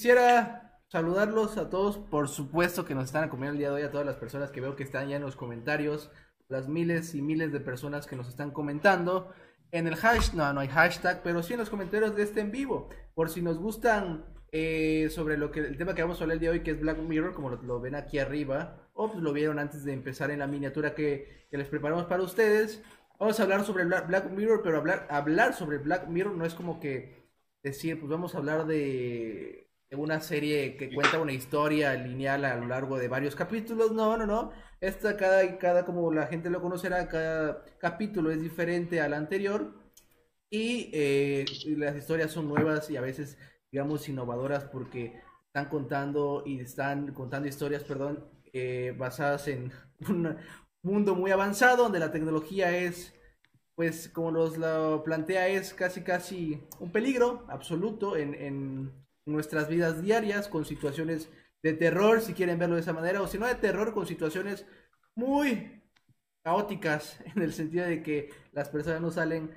quisiera saludarlos a todos, por supuesto que nos están acompañando el día de hoy, a todas las personas que veo que están ya en los comentarios, las miles y miles de personas que nos están comentando. En el hashtag, no, no hay hashtag, pero sí en los comentarios de este en vivo. Por si nos gustan eh, sobre lo que el tema que vamos a hablar el día de hoy, que es Black Mirror, como lo, ven aquí arriba, o pues lo vieron antes de empezar en la miniatura que, les preparamos para ustedes. Vamos a hablar sobre Black Mirror, pero hablar, hablar sobre Black Mirror no es como que decir, pues vamos a hablar de una serie que cuenta una historia lineal a lo largo de varios capítulos. No, no, no. Esta, cada, cada, como la gente lo conocerá, cada capítulo es diferente al anterior. Y eh, las historias son nuevas y a veces, digamos, innovadoras porque están contando y están contando historias, perdón, eh, basadas en un mundo muy avanzado donde la tecnología es pues como nos lo plantea es casi casi un peligro absoluto en, en, nuestras vidas diarias con situaciones de terror, si quieren verlo de esa manera, o si no de terror, con situaciones muy caóticas, en el sentido de que las personas no salen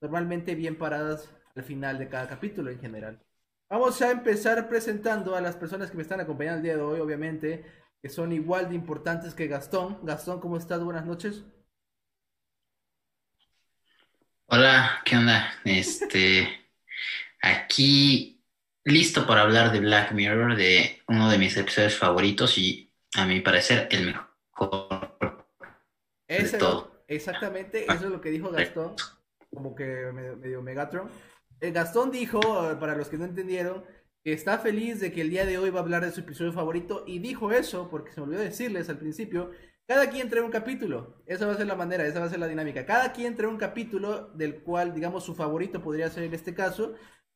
normalmente bien paradas al final de cada capítulo en general. Vamos a empezar presentando a las personas que me están acompañando el día de hoy, obviamente, que son igual de importantes que Gastón. Gastón, ¿cómo estás? Buenas noches. Hola, ¿qué onda? Este, aquí listo para hablar de Black Mirror, de uno de mis episodios favoritos y a mi parecer el mejor de todo. Exactamente, eso es lo que dijo Gastón, como que medio, Megatron. El eh, Gastón dijo, para los que no entendieron, que está feliz de que el día de hoy va a hablar de su episodio favorito y dijo eso, porque se me olvidó decirles al principio, cada quien trae un capítulo, esa va a ser la manera, esa va a ser la dinámica. Cada quien trae un capítulo del cual, digamos, su favorito podría ser en este caso,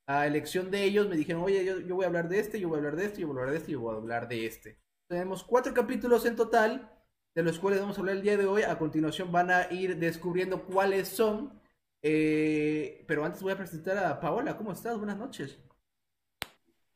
a elección de ellos me dijeron, oye, yo, voy a hablar de este, yo voy a hablar de este, yo voy a hablar de este, yo voy a hablar de este. Tenemos cuatro capítulos en total, de los cuales vamos a hablar el día de hoy. A continuación van a ir descubriendo cuáles son. Eh, pero antes voy a presentar a Paola. ¿Cómo estás? Buenas noches.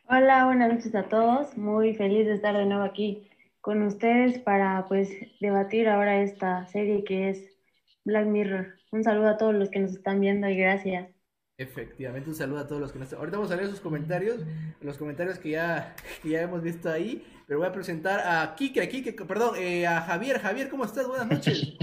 Hola, buenas noches a todos. Muy feliz de estar de nuevo aquí con ustedes para pues debatir ahora esta serie que es Black Mirror. Un saludo a todos los que nos están viendo y gracias. Efectivamente, un saludo a todos los que nos... Ahorita vamos a leer sus comentarios, los comentarios que ya, ya hemos visto ahí, pero voy a presentar a Kike, a Kike, perdón, eh, a Javier. Javier, ¿cómo estás? Buenas noches.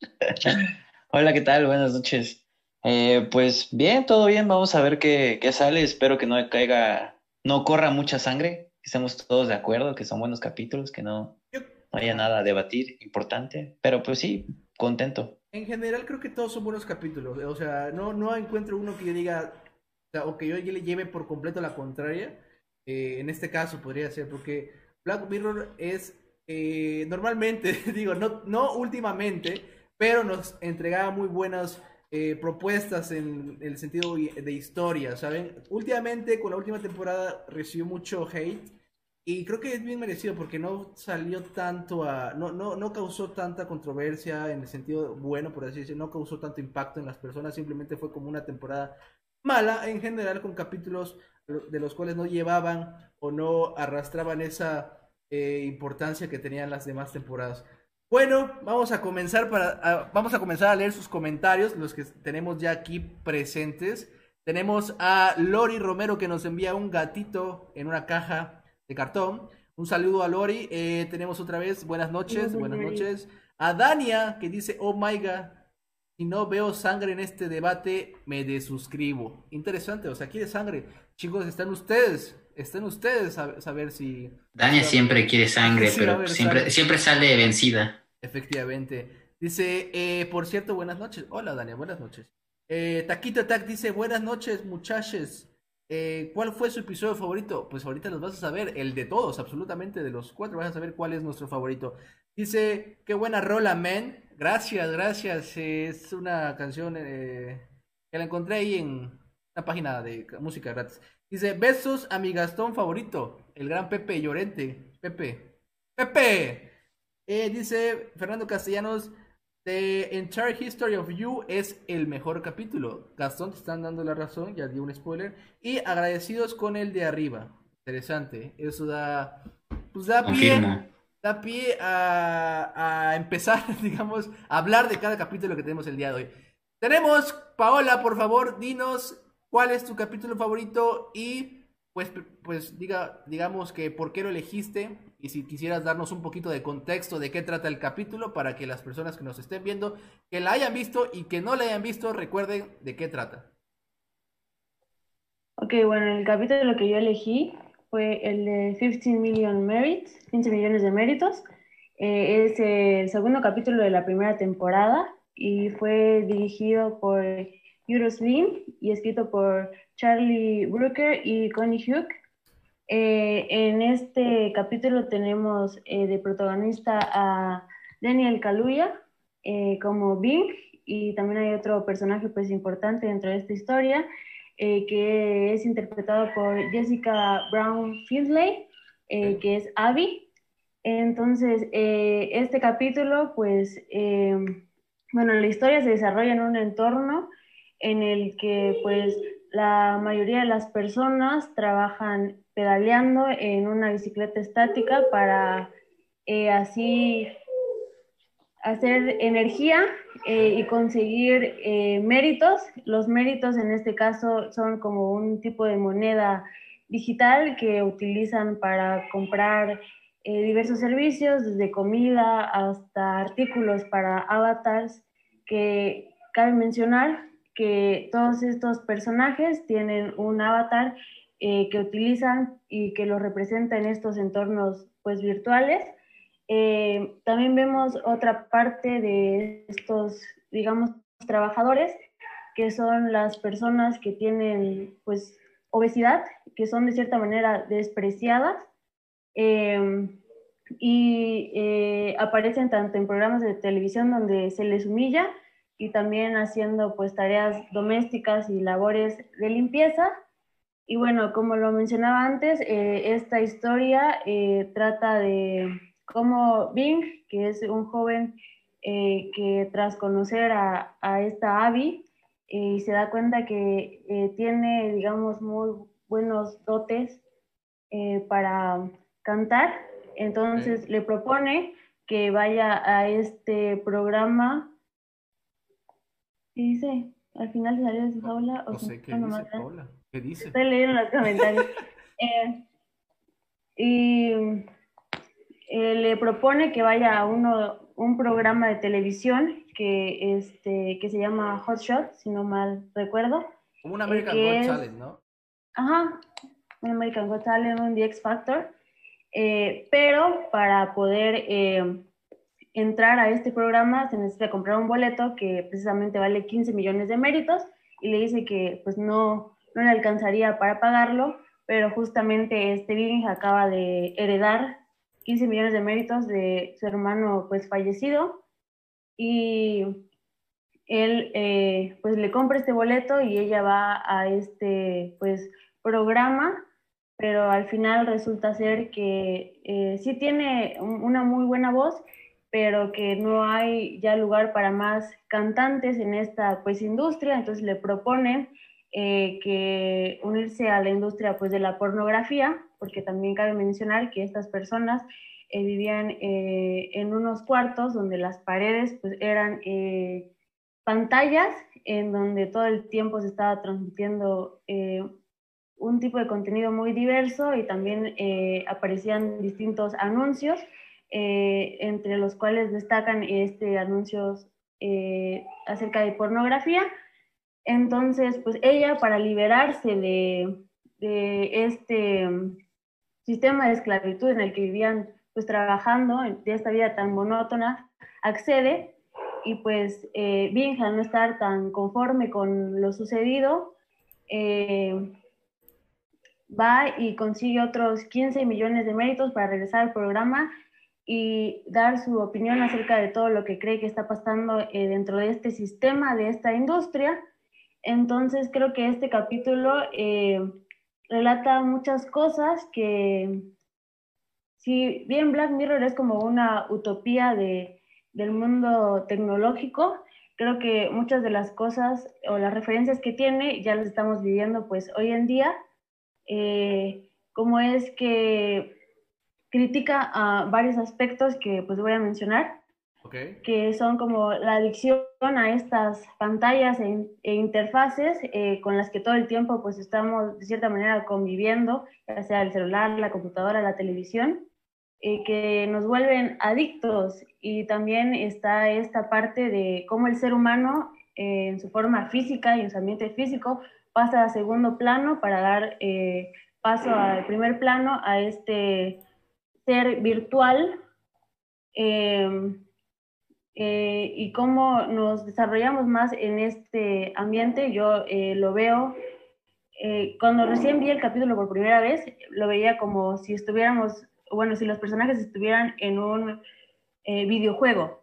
Hola, ¿qué tal? Buenas noches. Eh, pues bien, todo bien, vamos a ver qué, qué sale, espero que no caiga, no corra mucha sangre, que estemos todos de acuerdo, que son buenos capítulos, que no, no haya nada a debatir importante, pero pues sí, contento. En general creo que todos son buenos capítulos. O sea, no, no encuentro uno que yo diga, o, que yo le lleve por completo la contraria. Eh, en este caso podría ser, porque Black Mirror es eh, normalmente, digo, no, no últimamente, pero nos entregaba muy buenas eh, propuestas en el sentido de historia, ¿saben? Últimamente, con la última temporada, recibió mucho hate y creo que es bien merecido porque no salió tanto a. No, no, no causó tanta controversia en el sentido bueno, por así decirlo. No causó tanto impacto en las personas. Simplemente fue como una temporada mala en general, con capítulos de los cuales no llevaban o no arrastraban esa eh, importancia que tenían las demás temporadas. Bueno, vamos a comenzar para vamos a comenzar a leer sus comentarios, los que tenemos ya aquí presentes. Tenemos a Lori Romero que nos envía un gatito en una caja de cartón. Un saludo a Lori. Eh, tenemos otra vez, buenas noches, buenas noches. A Dania, que dice, oh my god, si no veo sangre en este debate, me desuscribo. Interesante, o sea, quiere sangre. Chicos, están ustedes, están ustedes a saber si... Dania siempre quiere sangre, pero siempre, siempre sale vencida. Efectivamente. Dice, eh, por cierto, buenas noches. Hola, Dania, buenas noches. Eh, Taquito Attack dice, buenas noches, muchachos. Eh, ¿Cuál fue su episodio favorito? Pues ahorita los vas a saber, el de todos, absolutamente, de los cuatro, vas a saber cuál es nuestro favorito. Dice, qué buena rola, man. Gracias, gracias. Es una canción eh, que la encontré ahí en una página de música gratis. Dice, besos a mi Gastón favorito, el gran Pepe Llorente. Pepe. Pepe. Eh, dice Fernando Castellanos, The Entire History of You es el mejor capítulo. Gastón te están dando la razón, ya di un spoiler. Y agradecidos con el de arriba. Interesante. Eso da. Pues da pie. Da pie a, a empezar, digamos, a hablar de cada capítulo que tenemos el día de hoy. Tenemos, Paola, por favor, dinos cuál es tu capítulo favorito y pues, pues diga, digamos que por qué lo elegiste y si quisieras darnos un poquito de contexto de qué trata el capítulo para que las personas que nos estén viendo, que la hayan visto y que no la hayan visto, recuerden de qué trata. Ok, bueno, el capítulo que yo elegí fue el de 15 million merits, 15 millones de méritos. Eh, es el segundo capítulo de la primera temporada y fue dirigido por Euros Lin y escrito por Charlie Brooker y Connie Hugh. Eh, en este capítulo tenemos eh, de protagonista a Daniel Kaluuya eh, como Bing y también hay otro personaje pues importante dentro de esta historia que es interpretado por Jessica Brown Findlay, que es Abby. Entonces, este capítulo pues bueno, la historia se desarrolla en un entorno en el que pues la mayoría de las personas trabajan pedaleando en una bicicleta estática para eh, así hacer energía eh, y conseguir eh, méritos. Los méritos en este caso son como un tipo de moneda digital que utilizan para comprar diversos servicios, desde comida hasta artículos para avatars, que cabe mencionar que todos estos personajes tienen un avatar eh, que utilizan y que los representa en estos entornos pues virtuales. Eh, también vemos otra parte de estos, digamos, trabajadores, que son las personas que tienen pues obesidad, que son de cierta manera despreciadas eh, y aparecen tanto en programas de televisión donde se les humilla, y también haciendo pues tareas domésticas y labores de limpieza. Y bueno, como lo mencionaba antes, eh, esta historia eh, trata de cómo Bing, que es un joven eh, que tras conocer a, a esta Abby, y se da cuenta que tiene, digamos, muy buenos dotes para cantar, entonces le propone que vaya a este programa ¿Qué dice? Al final se salió de su jaula. O no sé qué dice Paula. ¿Qué dice? Estoy leyendo los comentarios. eh, y eh, le propone que vaya a uno, un programa de televisión que, este, que se llama Hot Shot, si no mal recuerdo. Como un American eh, Got Talent, ¿no? Ajá, un American Talent, un The X Factor. Eh, pero para poder eh, entrar a este programa se necesita comprar un boleto que precisamente vale 15 millones de méritos y le dice que pues no, no le alcanzaría para pagarlo, pero justamente este Bing acaba de heredar 15 millones de méritos de su hermano pues fallecido y él eh, pues le compra este boleto y ella va a este pues programa pero al final resulta ser que eh, sí tiene una muy buena voz pero que no hay ya lugar para más cantantes en esta pues industria, entonces le proponen eh, que unirse a la industria pues de la pornografía, porque también cabe mencionar que estas personas eh, vivían eh, en unos cuartos donde las paredes pues eran pantallas en donde todo el tiempo se estaba transmitiendo un tipo de contenido muy diverso y también aparecían distintos anuncios eh, entre los cuales destacan este, anuncios eh, acerca de pornografía. Entonces, pues ella para liberarse de, de, este sistema de esclavitud en el que vivían pues trabajando, de esta vida tan monótona, accede y pues eh, al no estar tan conforme con lo sucedido, eh, va y consigue otros 15 millones de méritos para regresar al programa y dar su opinión acerca de todo lo que cree que está pasando eh, dentro de este sistema, de esta industria. Entonces creo que este capítulo eh, relata muchas cosas que, si bien Black Mirror es como una utopía de, del mundo tecnológico, creo que muchas de las cosas o las referencias que tiene ya las estamos viviendo pues hoy en día, eh, como es que critica a varios aspectos que pues voy a mencionar. que son como la adicción a estas pantallas e, e interfaces eh, con las que todo el tiempo pues estamos de cierta manera conviviendo, ya sea el celular, la computadora, la televisión, eh, que nos vuelven adictos y también está esta parte de cómo el ser humano eh, en su forma física y en su ambiente físico pasa a segundo plano para dar paso al primer plano a este ser virtual Em, eh, y cómo nos desarrollamos más en este ambiente, yo eh, lo veo, eh, cuando recién vi el capítulo por primera vez, lo veía como si estuviéramos, bueno, si los personajes estuvieran en un videojuego.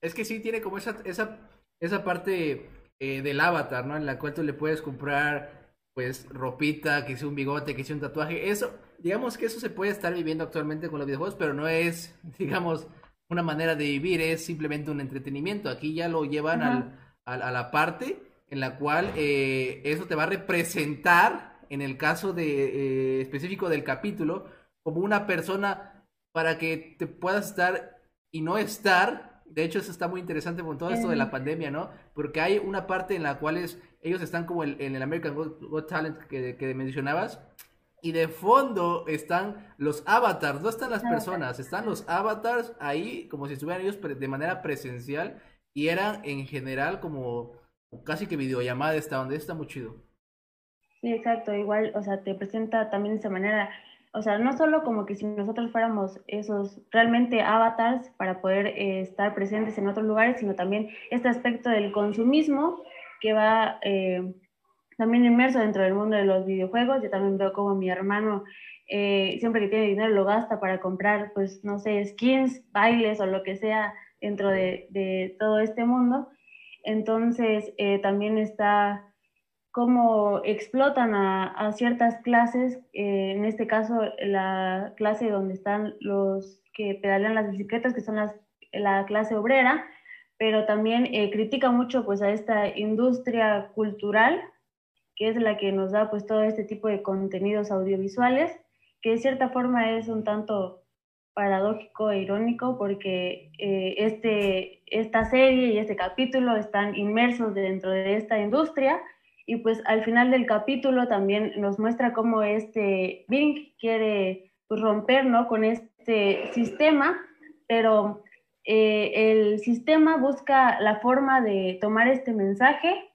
Es que sí, tiene como esa, esa, esa parte del avatar, ¿no? En la cual tú le puedes comprar, pues, ropita, que sea un bigote, que sea un tatuaje, eso digamos que eso se puede estar viviendo actualmente con los videojuegos, pero no es, digamos, una manera de vivir, es simplemente un entretenimiento. Aquí ya lo llevan al, a la parte en la cual eh, eso te va a representar, en el caso de, eh, específico del capítulo, como una persona para que te puedas estar y no estar. De hecho, eso está muy interesante con todo esto de la pandemia, ¿no? Porque hay una parte en la cual ellos están como en el American Got, Talent que, que mencionabas, y de fondo están los avatars, no están las personas, están los avatars ahí como si estuvieran ellos de manera presencial y eran en general como casi que videollamada esta donde está muy chido. Sí, exacto, igual, o sea, te presenta también de esa manera, o sea, no solo como que si nosotros fuéramos esos realmente avatars para poder eh, estar presentes en otros lugares, sino también este aspecto del consumismo que va... Eh, también inmerso dentro del mundo de los videojuegos. Yo también veo como mi hermano eh, siempre que tiene dinero lo gasta para comprar, pues, no sé, skins, bailes o lo que sea dentro de, todo este mundo. Entonces, eh, también está cómo explotan a, ciertas clases, en este caso la clase donde están los que pedalean las bicicletas, que son las, la clase obrera, pero también critica mucho pues a esta industria cultural que es la que nos da pues todo este tipo de contenidos audiovisuales, que de cierta forma es un tanto paradójico e irónico porque eh, este, esta serie y este capítulo están inmersos dentro de esta industria y pues al final del capítulo también nos muestra cómo este Bing quiere pues, romper ¿no? con este sistema, pero eh, el sistema busca la forma de tomar este mensaje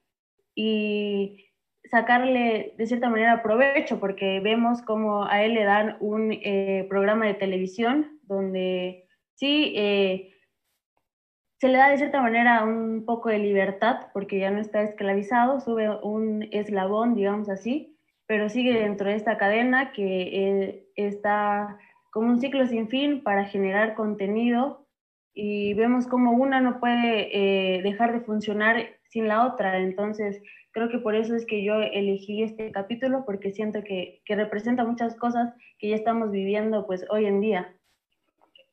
y sacarle de cierta manera provecho, porque vemos como a él le dan un eh, programa de televisión donde sí eh, se le da de cierta manera un poco de libertad, porque ya no está esclavizado, sube un eslabón, digamos así, pero sigue dentro de esta cadena que está como un ciclo sin fin para generar contenido y vemos como una no puede dejar de funcionar sin la otra, entonces Creo que por eso es que yo elegí este capítulo, porque siento que, que representa muchas cosas que ya estamos viviendo pues hoy en día.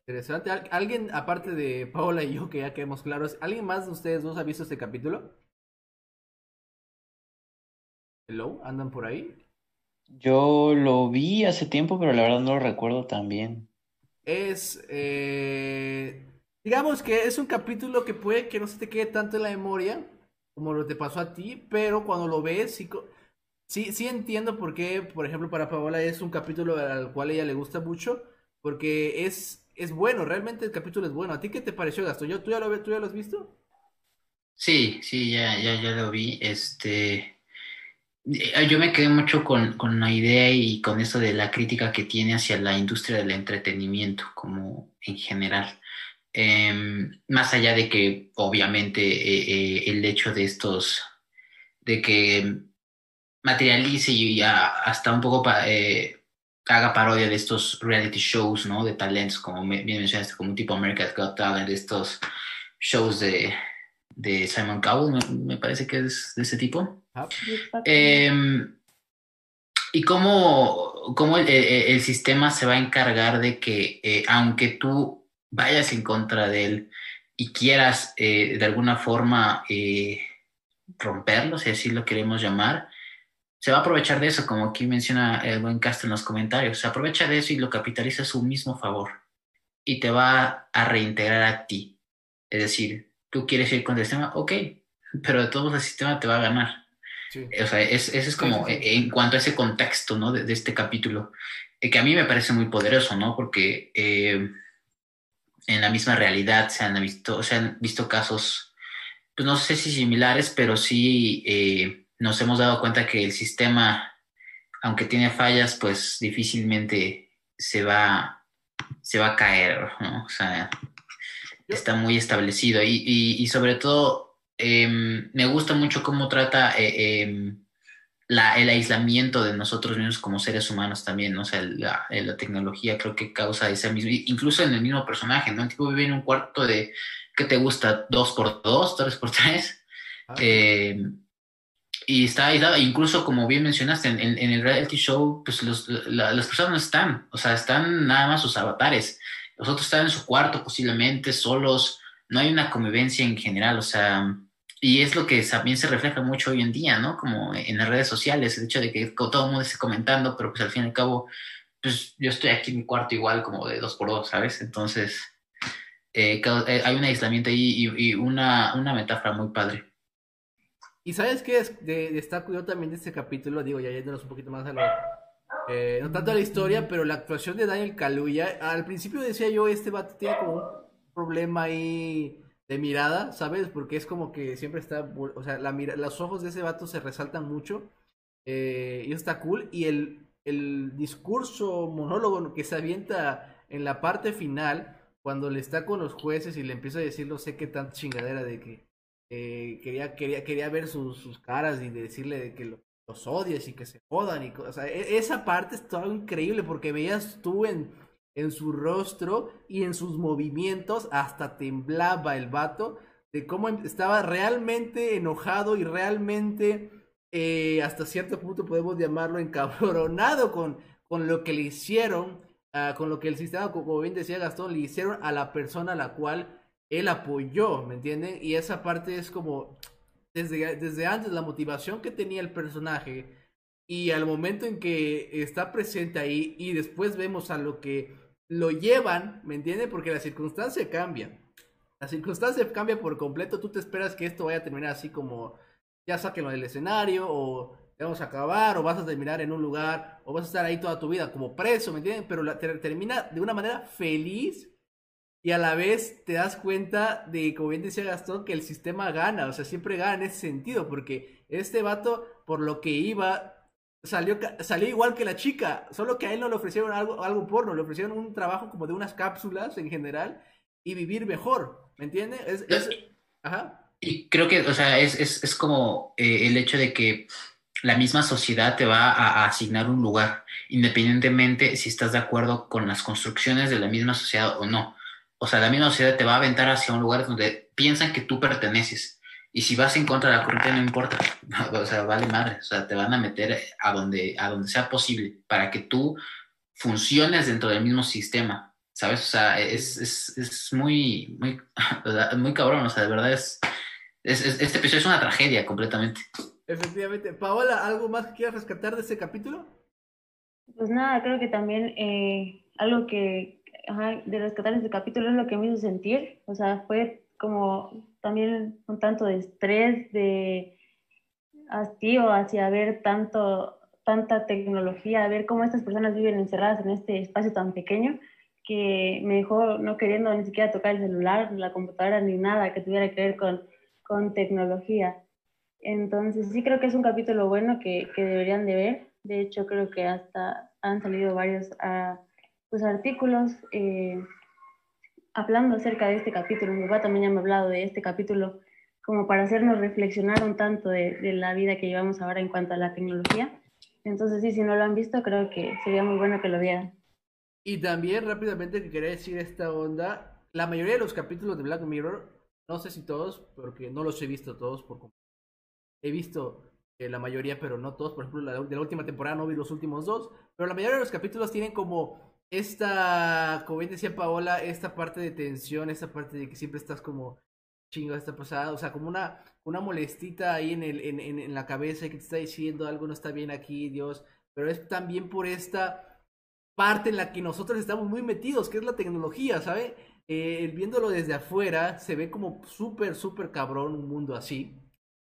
Interesante. ¿Alguien, aparte de Paola y yo, que ya quedemos claros, ¿alguien más de ustedes dos ha visto este capítulo? Hello, ¿andan por ahí? Yo lo vi hace tiempo, pero la verdad no lo recuerdo tan bien. Es, eh, digamos que es un capítulo que puede que no se te quede tanto en la memoria, como lo te pasó a ti, pero cuando lo ves, sí, sí, sí entiendo por qué, por ejemplo, para Paola es un capítulo al cual ella le gusta mucho, porque es, es bueno, realmente el capítulo es bueno. ¿A ti qué te pareció, Gastón? ¿Yo, ¿Tú ya lo, tú ya lo has visto? Sí, sí, ya, ya, ya lo vi. Este, eh, yo me quedé mucho con, con la idea y con eso de la crítica que tiene hacia la industria del entretenimiento, como en general. Em, más allá de que obviamente eh, eh, el hecho de estos, de que materialice y hasta un poco eh, haga parodia de estos reality shows, ¿no? De talentos, como bien mencionaste, como tipo America's Got Talent, de estos shows de, de Simon Cowell, me, parece que es de ese tipo. Ah, em, y cómo, cómo el, el, sistema se va a encargar de que, aunque tú vayas en contra de él y quieras eh, de alguna forma eh, romperlo, si así lo queremos llamar, se va a aprovechar de eso, como aquí menciona el buen Castro en los comentarios, se aprovecha de eso y lo capitaliza a su mismo favor y te va a reintegrar a ti. Es decir, tú quieres ir con el sistema, ok, pero de todos el sistema te va a ganar. O sea, ese es como en cuanto a ese contexto, ¿no? De, este capítulo, eh, que a mí me parece muy poderoso, ¿no? Porque eh, en la misma realidad se han visto, se han visto casos, pues no sé si similares, pero sí eh, nos hemos dado cuenta que el sistema, aunque tiene fallas, pues difícilmente se va, se va a caer, ¿no? O sea, está muy establecido y, sobre todo em, me gusta mucho cómo trata eh, em, la, el aislamiento de nosotros mismos como seres humanos también, ¿no? o sea, la, la, tecnología creo que causa ese mismo, incluso en el mismo personaje, ¿no? El tipo vive en un cuarto de, ¿qué te gusta? ¿Dos por dos? ¿Tres por tres? Ah. Em, y está aislado, incluso como bien mencionaste, en, en, el reality show, pues los, las personas no están, o sea, están nada más sus avatares los otros están en su cuarto posiblemente, solos, no hay una convivencia en general, o sea, y es lo que también se refleja mucho hoy en día, ¿no? Como en las redes sociales, el hecho de que todo el mundo esté comentando, pero pues al fin y al cabo, pues yo estoy aquí en mi cuarto igual como de dos por dos, ¿sabes? Entonces, eh, eh, hay un aislamiento ahí y, una, una metáfora muy padre. Y sabes qué es, de, destaco yo también de este capítulo, digo, ya yéndonos un poquito más a lo, eh, no tanto la historia, pero la actuación de Daniel Kaluuya. Al principio decía yo, este vato tiene como un problema ahí de mirada, ¿sabes? Porque es como que siempre está, o sea, la los ojos de ese vato se resaltan mucho. Eh, y está cool. Y el, el discurso monólogo que se avienta en la parte final, cuando le está con los jueces y le empieza a decir no sé qué tanta chingadera de que eh, quería, quería, quería ver sus, sus caras y decirle que lo los odias y que se jodan. Y, o e, esa parte estaba increíble porque veías tú en, en su rostro y en sus movimientos, hasta temblaba el vato, de cómo estaba realmente enojado y realmente, eh, hasta cierto punto podemos llamarlo encabronado con, con lo que le hicieron, uh, con lo que el sistema, como bien decía Gastón, le hicieron a la persona a la cual él apoyó, ¿me entienden? Y esa parte es como, desde, desde antes la motivación que tenía el personaje y al momento en que está presente ahí y después vemos a lo que lo llevan, ¿me entiendes? Porque la circunstancia cambia. La circunstancia cambia por completo. Tú te esperas que esto vaya a terminar así como ya sáquenlo del escenario o vamos a acabar o vas a terminar en un lugar o vas a estar ahí toda tu vida como preso, ¿me entiendes? Pero la, termina de una manera feliz y a la vez te das cuenta de, como bien decía Gastón, que el sistema gana, o sea, siempre gana en ese sentido, porque este vato, por lo que iba, salió, salió igual que la chica, solo que a él no le ofrecieron algo, algo porno, le ofrecieron un trabajo como de unas cápsulas en general y vivir mejor, ¿me entiendes? Es, Ajá. Y creo que, o sea, es, es, es como eh, el hecho de que la misma sociedad te va a, asignar un lugar, independientemente si estás de acuerdo con las construcciones de la misma sociedad o no o sea, la misma sociedad te va a aventar hacia un lugar donde piensan que tú perteneces. Y si vas en contra de la corriente, no importa. o sea, vale madre. O sea, te van a meter a donde, a donde sea posible para que tú funciones dentro del mismo sistema. ¿Sabes? O sea, es, es, es muy, muy, muy cabrón. O sea, de verdad es, es, Este episodio es una tragedia completamente. Efectivamente. Paola, ¿algo más que quieras rescatar de ese capítulo? Pues nada, creo que también eh, algo que de rescatar este capítulo es lo que me hizo sentir, o sea, fue como también un tanto de estrés, de hastío hacia ver tanto, tanta tecnología, ver cómo estas personas viven encerradas en este espacio tan pequeño, que me dejó no queriendo ni siquiera tocar el celular, la computadora, ni nada que tuviera que ver con, con tecnología. Entonces sí creo que es un capítulo bueno que, que deberían de ver. De hecho, creo que hasta han salido varios... a pues, artículos eh, hablando acerca de este capítulo. Mi papá también ya me ha hablado de este capítulo como para hacernos reflexionar un tanto de, la vida que llevamos ahora en cuanto a la tecnología. Entonces, sí, si no lo han visto, creo que sería muy bueno que lo vieran. Y también rápidamente que quería decir esta onda, la mayoría de los capítulos de Black Mirror, no sé si todos, porque no los he visto todos, por he visto eh, la mayoría, pero no todos, por ejemplo, la, de la última temporada no vi los últimos dos, pero la mayoría de los capítulos tienen como esta, como bien decía Paola, esta parte de tensión, esta parte de que siempre estás como chingo está pasada, o sea, como una, una molestita ahí en, el, en, en, la cabeza que te está diciendo algo no está bien aquí, Dios, pero es también por esta parte en la que nosotros estamos muy metidos, que es la tecnología, ¿sabe? eh, viéndolo desde afuera, se ve como súper, súper cabrón un mundo así.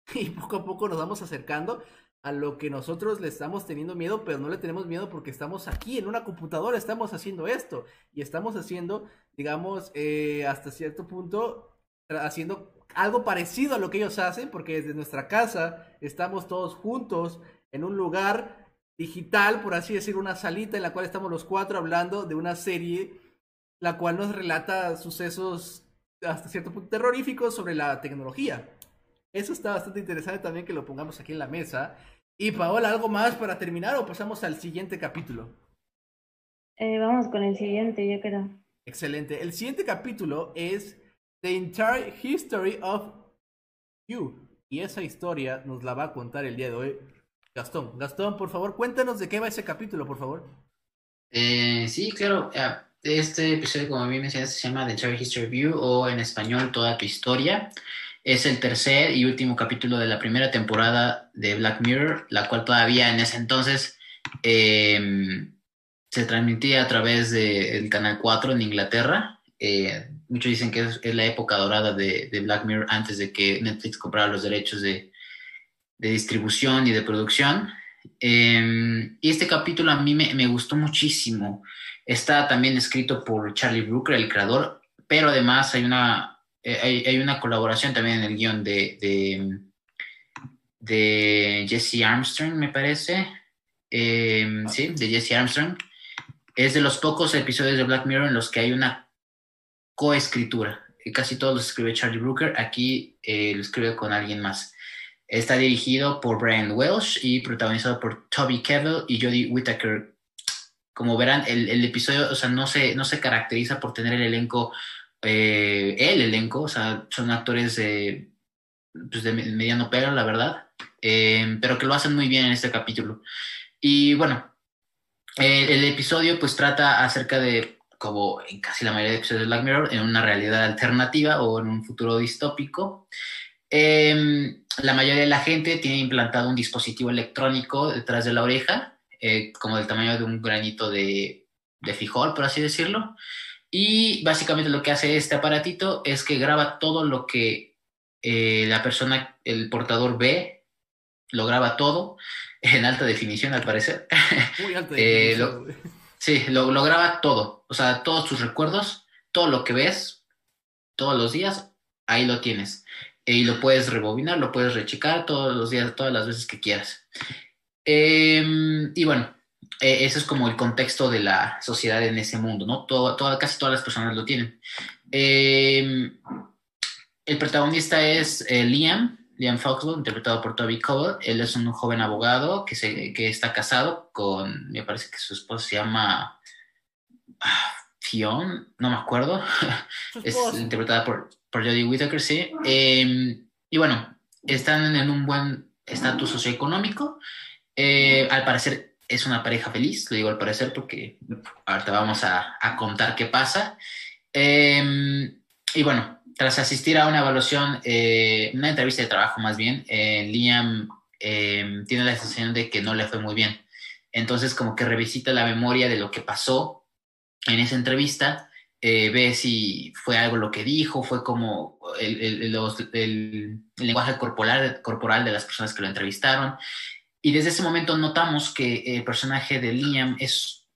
Y poco a poco nos vamos acercando a lo que nosotros le estamos teniendo miedo, pero no le tenemos miedo porque estamos aquí en una computadora, estamos haciendo esto y estamos haciendo, digamos, eh, hasta cierto punto, haciendo algo parecido a lo que ellos hacen, porque desde nuestra casa estamos todos juntos en un lugar digital, por así decir, una salita en la cual estamos los cuatro hablando de una serie, la cual nos relata sucesos hasta cierto punto terroríficos sobre la tecnología. Eso está bastante interesante también que lo pongamos aquí en la mesa. Y Paola, ¿algo más para terminar o pasamos al siguiente capítulo? Eh, vamos con el siguiente, yo creo. Excelente. El siguiente capítulo es The Entire History of You. Y esa historia nos la va a contar el día de hoy Gastón. Gastón, por favor, cuéntanos de qué va ese capítulo, por favor. Eh, sí, claro. Este episodio, como bien mencionaste, se llama The Entire History of You o en español Toda tu historia. Es el tercer y último capítulo de la primera temporada de Black Mirror, la cual todavía en ese entonces em, se transmitía a través del Canal 4 en Inglaterra. Eh, muchos dicen que es, la época dorada de, Black Mirror antes de que Netflix comprara los derechos de, distribución y de producción. Em, y este capítulo a mí me, gustó muchísimo. Está también escrito por Charlie Brooker, el creador, pero además hay una, eh, hay, una colaboración también en el guion de, de, Jesse Armstrong, me parece. Em, sí, de Jesse Armstrong. Es de los pocos episodios de Black Mirror en los que hay una coescritura. Casi todos los escribe Charlie Brooker, aquí eh, lo escribe con alguien más. Está dirigido por Brian Welsh y protagonizado por Toby Kebbell y Jodie Whittaker. Como verán, el, episodio, o sea, no se, no se caracteriza por tener el elenco, eh, el elenco, o sea, son actores de, pues de mediano pelo, la verdad, eh, pero que lo hacen muy bien en este capítulo. Y bueno, el episodio pues trata acerca de como en casi la mayoría de episodios de Black Mirror, en una realidad alternativa o en un futuro distópico. Em, la mayoría de la gente tiene implantado un dispositivo electrónico detrás de la oreja, eh, como del tamaño de un granito de, de frijol, por así decirlo. Y básicamente lo que hace este aparatito es que graba todo lo que eh, la persona, el portador ve, lo graba todo en alta definición al parecer. Muy alta eh, definición. Sí, lo, graba todo. O sea, todos tus recuerdos, todo lo que ves todos los días, ahí lo tienes. Y lo puedes rebobinar, lo puedes rechecar todos los días, todas las veces que quieras. Em, y bueno, e, ese es como el contexto de la sociedad en ese mundo, ¿no? Todo, casi todas las personas lo tienen. Em, el protagonista es eh, Liam, Liam Foxwell, interpretado por Toby Cole. Él es un joven abogado que, se, que está casado con, me parece que su esposa se llama ah, Fion, no me acuerdo. es interpretada por, por Jodie Whittaker, sí. Em, y bueno, están en un buen estatus socioeconómico. Eh, al parecer es una pareja feliz, lo digo al parecer porque ahorita vamos a, a contar qué pasa. Em, y bueno, tras asistir a una evaluación, eh, una entrevista de trabajo más bien, eh, Liam em, tiene la sensación de que no le fue muy bien. Entonces como que revisita la memoria de lo que pasó en esa entrevista, eh, ve si fue algo lo que dijo, fue como el, lenguaje corporal, corporal de las personas que lo entrevistaron. Y desde ese momento notamos que el personaje de Liam es,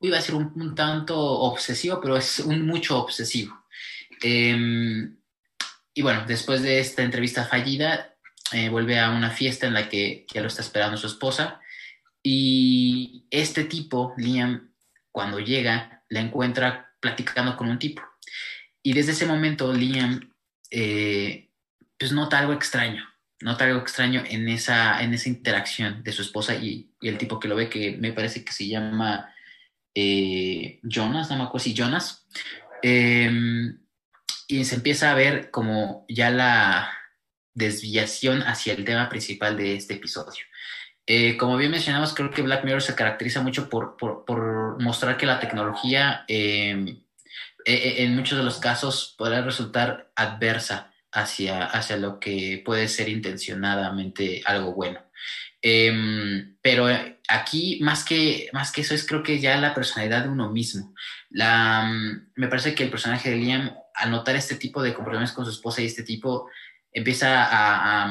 iba a ser un, un tanto obsesivo, pero es un mucho obsesivo. Em, y bueno, después de esta entrevista fallida, eh, vuelve a una fiesta en la que ya lo está esperando su esposa. Y este tipo, Liam, cuando llega, la encuentra platicando con un tipo. Y desde ese momento, Liam, eh, pues nota algo extraño, nota algo extraño en esa, en esa interacción de su esposa y, el tipo que lo ve, que me parece que se llama eh, Jonas, no me acuerdo si Jonas. Em, y se empieza a ver como ya la desviación hacia el tema principal de este episodio. Eh, como bien mencionamos, creo que Black Mirror se caracteriza mucho por, por, mostrar que la tecnología em, e, e, en muchos de los casos podrá resultar adversa hacia, hacia lo que puede ser intencionadamente algo bueno. Em, pero aquí, más que, más que eso, es creo que ya la personalidad de uno mismo. La, mm, me parece que el personaje de Liam, al notar este tipo de compromisos con su esposa y este tipo, empieza a,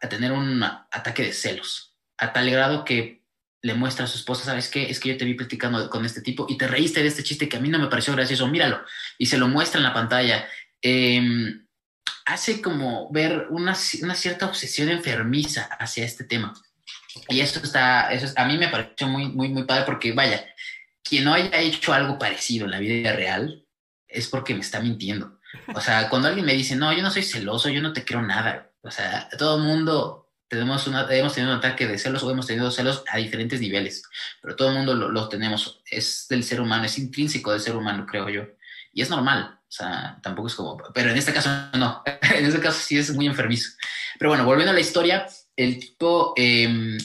a, tener un ataque de celos, a tal grado que le muestra a su esposa, ¿sabes qué? Es que yo te vi platicando con este tipo y te reíste de este chiste que a mí no me pareció gracioso, míralo. Y se lo muestra en la pantalla. Eh, hace como ver una, una, cierta obsesión enfermiza hacia este tema. Y eso está, eso a mí me pareció muy, muy, muy padre porque, vaya, quien no haya hecho algo parecido en la vida real es porque me está mintiendo. O sea, cuando alguien me dice, no, yo no soy celoso, yo no te creo nada. O sea, todo el mundo tenemos una, hemos tenido un ataque de celos o hemos tenido celos a diferentes niveles, pero todo el mundo lo, lo tenemos. Es del ser humano, es intrínseco del ser humano, creo yo. Y es normal. O sea, tampoco es como, pero en este caso no, en este caso sí es muy enfermizo. Pero bueno, volviendo a la historia, el tipo eh,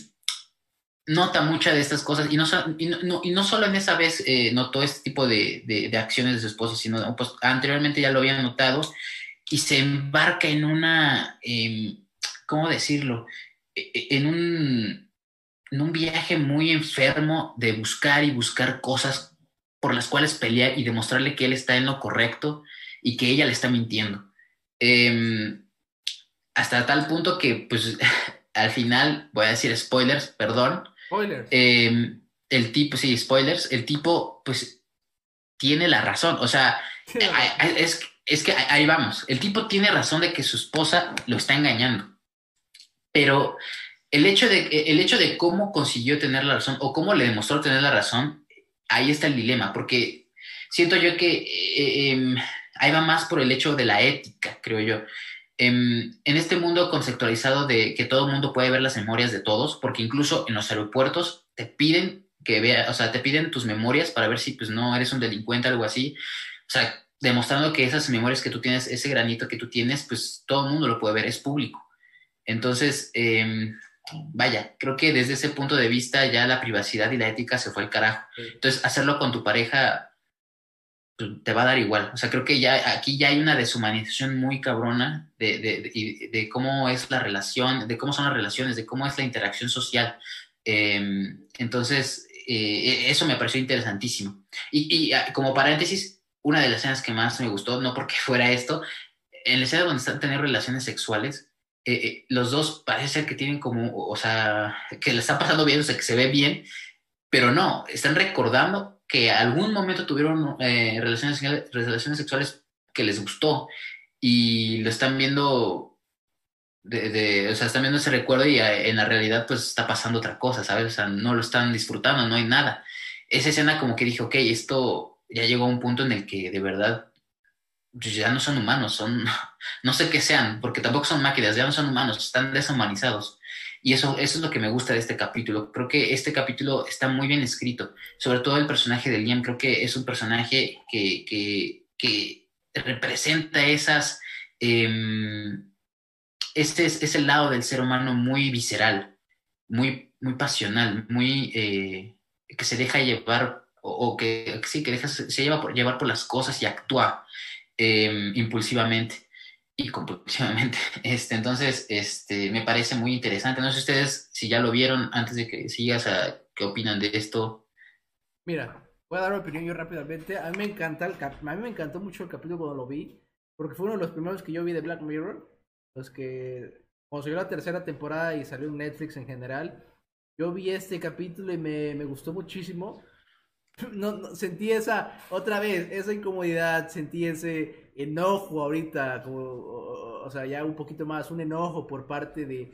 nota muchas de estas cosas y no, y no, y no solo en esa vez eh, notó este tipo de, de, acciones de su esposo, sino pues anteriormente ya lo había notado y se embarca en una, eh, ¿cómo decirlo? E, e, en un, en un viaje muy enfermo de buscar y buscar cosas por las cuales pelear y demostrarle que él está en lo correcto y que ella le está mintiendo. Eh, hasta tal punto que, pues, al final, voy a decir spoilers, perdón. Spoilers. Eh, el tipo, sí, spoilers, el tipo, pues, tiene la razón. O sea, es, es que ahí vamos. El tipo tiene razón de que su esposa lo está engañando. Pero el hecho de, el hecho de cómo consiguió tener la razón o cómo le demostró tener la razón ahí está el dilema, porque siento yo que eh, eh, ahí va más por el hecho de la ética, creo yo. En, en, este mundo conceptualizado de que todo el mundo puede ver las memorias de todos, porque incluso en los aeropuertos te piden que vea, o sea, te piden tus memorias para ver si pues no eres un delincuente o algo así. O sea, demostrando que esas memorias que tú tienes, ese granito que tú tienes, pues todo el mundo lo puede ver, es público. Entonces, eh, vaya, creo que desde ese punto de vista ya la privacidad y la ética se fue al carajo. Entonces, hacerlo con tu pareja pues, te va a dar igual. O sea, creo que ya aquí ya hay una deshumanización muy cabrona de, de, de, de cómo es la relación, de cómo son las relaciones, de cómo es la interacción social. Eh, entonces, eh, eso me pareció interesantísimo. Y, y, ah, como paréntesis, una de las escenas que más me gustó, no porque fuera esto, en la escena donde están teniendo relaciones sexuales, eh, eh, los dos parece que tienen como, o sea, que le están pasando bien, o sea, que se ve bien, pero no, están recordando que algún momento tuvieron eh, relaciones, relaciones sexuales que les gustó y lo están viendo, de, de, o sea, están viendo ese recuerdo y en la realidad pues está pasando otra cosa, ¿sabes? O sea, no lo están disfrutando, no hay nada. Esa escena como que dije, ok, esto ya llegó a un punto en el que de verdad ya no son humanos, son, no sé qué sean, porque tampoco son máquinas, ya no son humanos, están deshumanizados. Y eso, eso es lo que me gusta de este capítulo. Creo que este capítulo está muy bien escrito, sobre todo el personaje de Liam, creo que es un personaje que, que, que representa esas, eh, este es, es, el lado del ser humano muy visceral, muy, muy pasional, muy, eh, que se deja llevar, o, o que sí, que deja, se lleva por, llevar por las cosas y actúa eh, impulsivamente y compulsivamente. Este, entonces, este, me parece muy interesante. No sé ustedes si ya lo vieron antes de que sigas a qué opinan de esto. Mira, voy a dar mi opinión yo rápidamente. A mí me encanta el cap a mí me encantó mucho el capítulo cuando lo vi, porque fue uno de los primeros que yo vi de Black Mirror, los que cuando salió la tercera temporada y salió en Netflix en general, yo vi este capítulo y me, me gustó muchísimo no, no, sentí esa, otra vez, esa incomodidad, sentí ese enojo ahorita, como, o, sea, ya un poquito más, un enojo por parte de,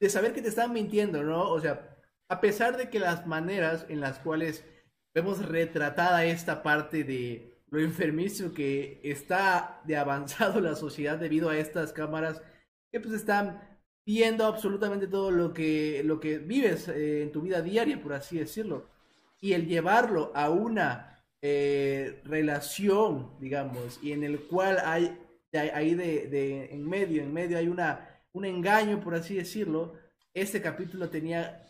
de saber que te están mintiendo, ¿no? O sea, a pesar de que las maneras en las cuales vemos retratada esta parte de lo enfermizo que está de avanzado la sociedad debido a estas cámaras que pues están viendo absolutamente todo lo que, lo que vives eh, en tu vida diaria, por así decirlo y el llevarlo a una eh, relación, digamos, y en el cual hay ahí de, en medio, en medio hay una, un engaño, por así decirlo, este capítulo tenía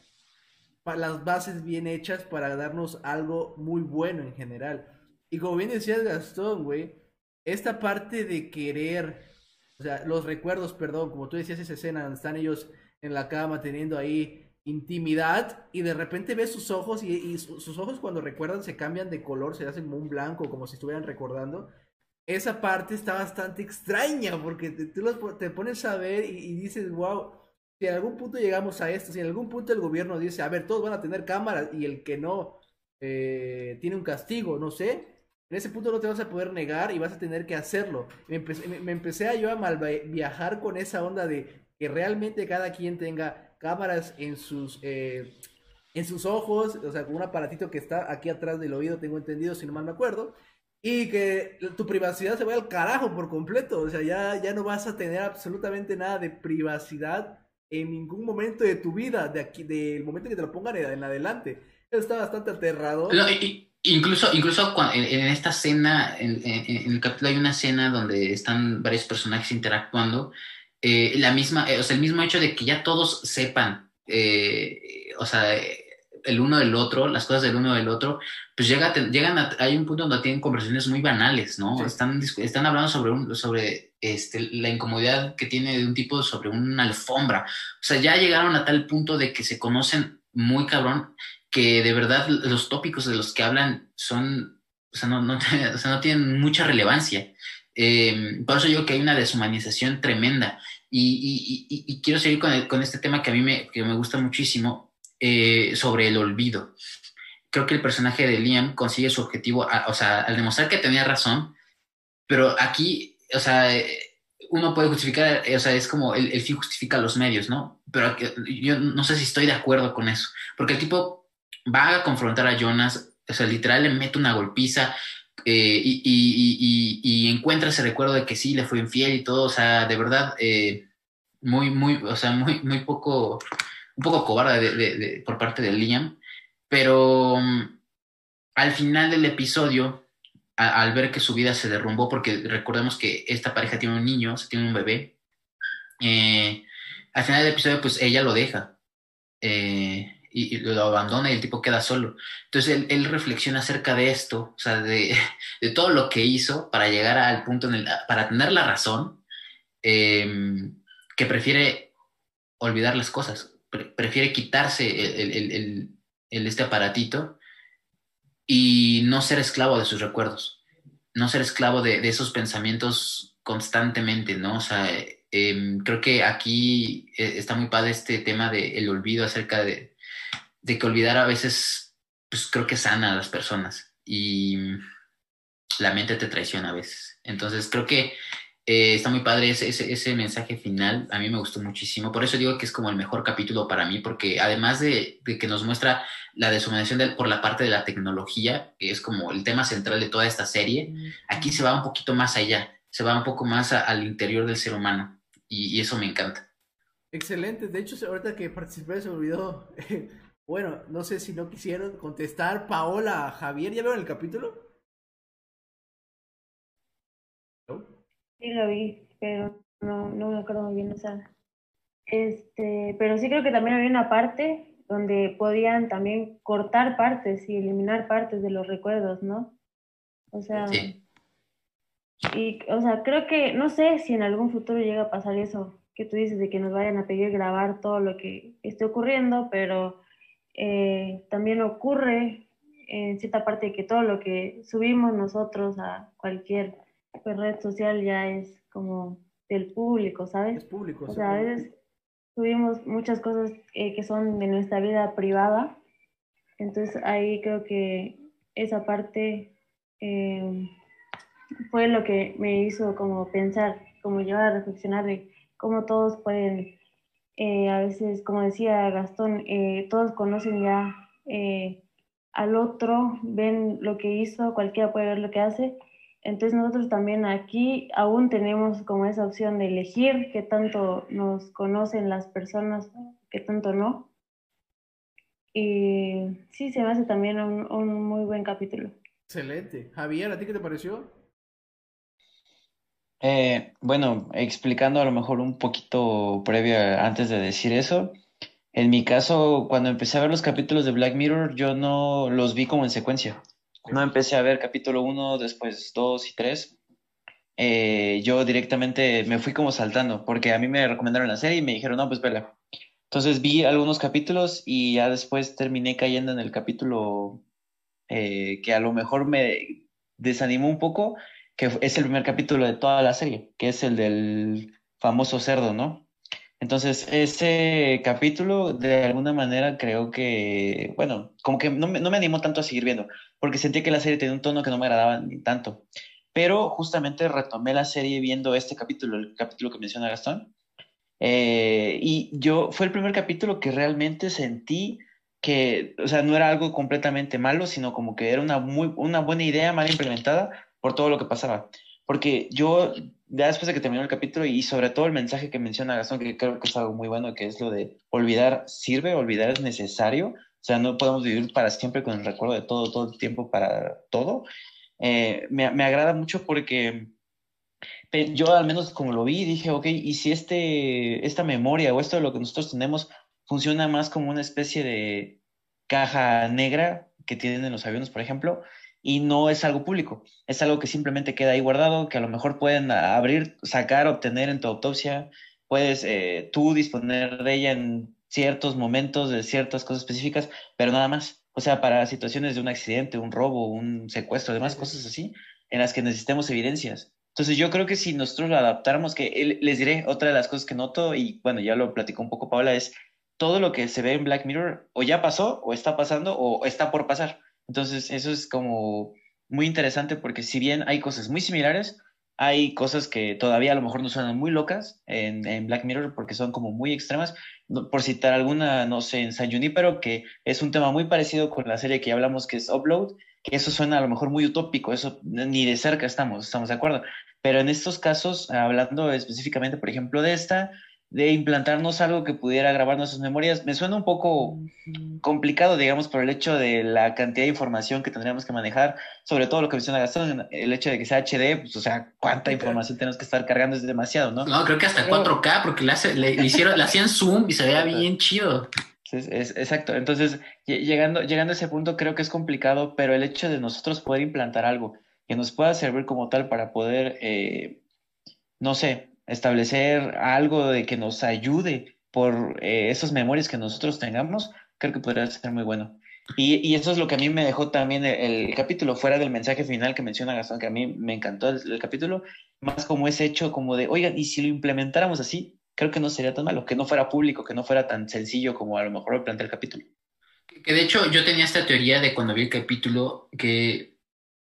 las bases bien hechas para darnos algo muy bueno en general. Y como bien decías Gastón, güey, esta parte de querer, o sea, los recuerdos, perdón, como tú decías esa escena están ellos en la cama teniendo ahí intimidad y de repente ves sus ojos y, sus ojos cuando recuerdan se cambian de color, se hacen como un blanco, como si estuvieran recordando. Esa parte está bastante extraña porque tú te pones a ver y, dices, wow, si en algún punto llegamos a esto, si en algún punto el gobierno dice, a ver, todos van a tener cámaras y el que no eh, tiene un castigo, no sé, en ese punto no te vas a poder negar y vas a tener que hacerlo. Me empecé, a yo a mal viajar con esa onda de que realmente cada quien tenga cámaras en sus, eh, en sus ojos, o sea, con un aparatito que está aquí atrás del oído, tengo entendido, si no mal me acuerdo, y que tu privacidad se vaya al carajo por completo, o sea, ya, ya no vas a tener absolutamente nada de privacidad en ningún momento de tu vida, de aquí, del momento que te lo pongan en, adelante. Eso está bastante aterrador. incluso, incluso en, esta escena, en, el capítulo hay una escena donde están varios personajes interactuando eh, la misma, eh, o sea, el mismo hecho de que ya todos sepan, eh, o sea, el uno del otro, las cosas del uno del otro, pues llega, llegan a, hay un punto donde tienen conversaciones muy banales, ¿no? Están, están hablando sobre, un, sobre este, la incomodidad que tiene de un tipo sobre una alfombra. O sea, ya llegaron a tal punto de que se conocen muy cabrón, que de verdad los tópicos de los que hablan son, o sea, no, no, o sea, no tienen mucha relevancia. Eh, por eso digo que hay una deshumanización tremenda. Y, quiero seguir con, este tema que a mí me, me gusta muchísimo eh, sobre el olvido. Creo que el personaje de Liam consigue su objetivo, o sea, al demostrar que tenía razón, pero aquí, o sea, uno puede justificar, o sea, es como el, fin justifica los medios, ¿no? Pero yo no sé si estoy de acuerdo con eso, porque el tipo va a confrontar a Jonas, o sea, literal le mete una golpiza, eh, y, encuentra ese recuerdo de que sí, le fue infiel y todo, o sea, de verdad, eh, muy, muy, o sea, muy, muy poco, un poco cobarde por parte de Liam, pero mm, al final del episodio, al ver que su vida se derrumbó, porque recordemos que esta pareja tiene un niño, tiene un bebé, eh, al final del episodio, pues ella lo deja. Eh, y, lo abandona y el tipo queda solo. Entonces él, reflexiona acerca de esto, o sea, de, todo lo que hizo para llegar al punto, en el, para tener la razón, em, que prefiere olvidar las cosas, prefiere quitarse el, este aparatito y no ser esclavo de sus recuerdos, no ser esclavo de, esos pensamientos constantemente, ¿no? O sea, em, creo que aquí eh, está muy padre este tema del olvido acerca de, de que olvidar a veces, pues creo que sana a las personas y la mente te traiciona a veces. Entonces creo que eh, está muy padre ese, ese, mensaje final, a mí me gustó muchísimo, por eso digo que es como el mejor capítulo para mí, porque además de, que nos muestra la deshumanización por la parte de la tecnología, que es como el tema central de toda esta serie, aquí se va un poquito más allá, se va un poco más al interior del ser humano y, y, eso me encanta. Excelente, de hecho ahorita que participé se me olvidó Bueno, no sé si no quisieron contestar Paola, Javier, ¿ya vieron el capítulo? Sí, lo vi, pero no, no me acuerdo muy bien, o sea, este, pero sí creo que también había una parte donde podían también cortar partes y eliminar partes de los recuerdos, ¿no? O sea, y, o sea, creo que, no sé si en algún futuro llega a pasar eso, que tú dices de que nos vayan a pedir grabar todo lo que esté ocurriendo, pero eh, también ocurre en cierta parte que todo lo que subimos nosotros a cualquier pues, red social ya es como del público, ¿sabes? Es público. O sea, a veces subimos muchas cosas eh, que son de nuestra vida privada, entonces ahí creo que esa parte eh, fue lo que me hizo como pensar, como llevar a reflexionar de cómo todos pueden eh, a veces, como decía Gastón, eh, todos conocen ya eh, al otro, ven lo que hizo, cualquiera puede ver lo que hace. Entonces nosotros también aquí aún tenemos como esa opción de elegir qué tanto nos conocen las personas, qué tanto no. Y sí, se me hace también un, un muy buen capítulo. Excelente. Javier, ¿a ti qué te pareció? Eh, bueno, explicando a lo mejor un poquito previo antes de decir eso, en mi caso, cuando empecé a ver los capítulos de Black Mirror, yo no los vi como en secuencia. No empecé a ver capítulo 1, después 2 y 3. Eh, yo directamente me fui como saltando, porque a mí me recomendaron la serie y me dijeron, no, pues vela. Entonces vi algunos capítulos y ya después terminé cayendo en el capítulo eh, que a lo mejor me desanimó un poco, que es el primer capítulo de toda la serie, que es el del famoso cerdo, ¿no? Entonces, ese capítulo, de alguna manera, creo que, bueno, como que no me, no me animó tanto a seguir viendo, porque sentí que la serie tenía un tono que no me agradaba ni tanto. Pero justamente retomé la serie viendo este capítulo, el capítulo que menciona Gastón, eh, y yo, fue el primer capítulo que realmente sentí que, o sea, no era algo completamente malo, sino como que era una, muy, una buena idea mal implementada por todo lo que pasaba. Porque yo, ya después de que terminó el capítulo, y sobre todo el mensaje que menciona Gastón, que creo que es algo muy bueno, que es lo de olvidar sirve, olvidar es necesario, o sea, no podemos vivir para siempre con el recuerdo de todo, todo el tiempo para todo. Eh, me, me agrada mucho porque yo al menos como lo vi, dije, ok, ¿y si este, esta memoria o esto de lo que nosotros tenemos funciona más como una especie de caja negra que tienen los aviones, por ejemplo, y no es algo público, es algo que simplemente queda ahí guardado, que a lo mejor pueden abrir, sacar, obtener en tu autopsia, puedes eh, tú disponer de ella en ciertos momentos, de ciertas cosas específicas, pero nada más. O sea, para situaciones de un accidente, un robo, un secuestro, demás cosas así, en las que necesitemos evidencias. Entonces yo creo que si nosotros lo adaptáramos, que les diré, otra de las cosas que noto, y bueno, ya lo platicó un poco Paula, es todo lo que se ve en Black Mirror o ya pasó, o está pasando, o está por pasar. Entonces eso es como muy interesante porque si bien hay cosas muy similares, hay cosas que todavía a lo mejor no suenan muy locas en, en Black Mirror porque son como muy extremas. Por citar alguna, no sé, en San Junipero, que es un tema muy parecido con la serie que ya hablamos que es Upload, que eso suena a lo mejor muy utópico, eso ni de cerca estamos, estamos de acuerdo. Pero en estos casos, hablando específicamente, por ejemplo, de esta, de implantarnos algo que pudiera grabar nuestras memorias, me suena un poco complicado, digamos, por el hecho de la cantidad de información que tendríamos que manejar, sobre todo lo que menciona Gastón, el hecho de que sea HD, pues, o sea, cuánta información tenemos que estar cargando es demasiado, ¿no? No, creo que hasta 4K, porque le, hace, le, hicieron, le hacían zoom y se veía bien chido. Es, exacto. Entonces, llegando, llegando a ese punto, creo que es complicado, pero el hecho de nosotros poder implantar algo que nos pueda servir como tal para poder, eh, no sé, establecer algo de que nos ayude por eh, esas memorias que nosotros tengamos, creo que podría ser muy bueno. Y, y, eso es lo que a mí me dejó también el, capítulo, fuera del mensaje final que menciona Gastón, que a mí me encantó el, capítulo, más como ese hecho como de, oigan, ¿y si lo implementáramos así? creo que no sería tan malo, que no fuera público, que no fuera tan sencillo como a lo mejor lo plantea el capítulo. Que de hecho yo tenía esta teoría de cuando vi el capítulo que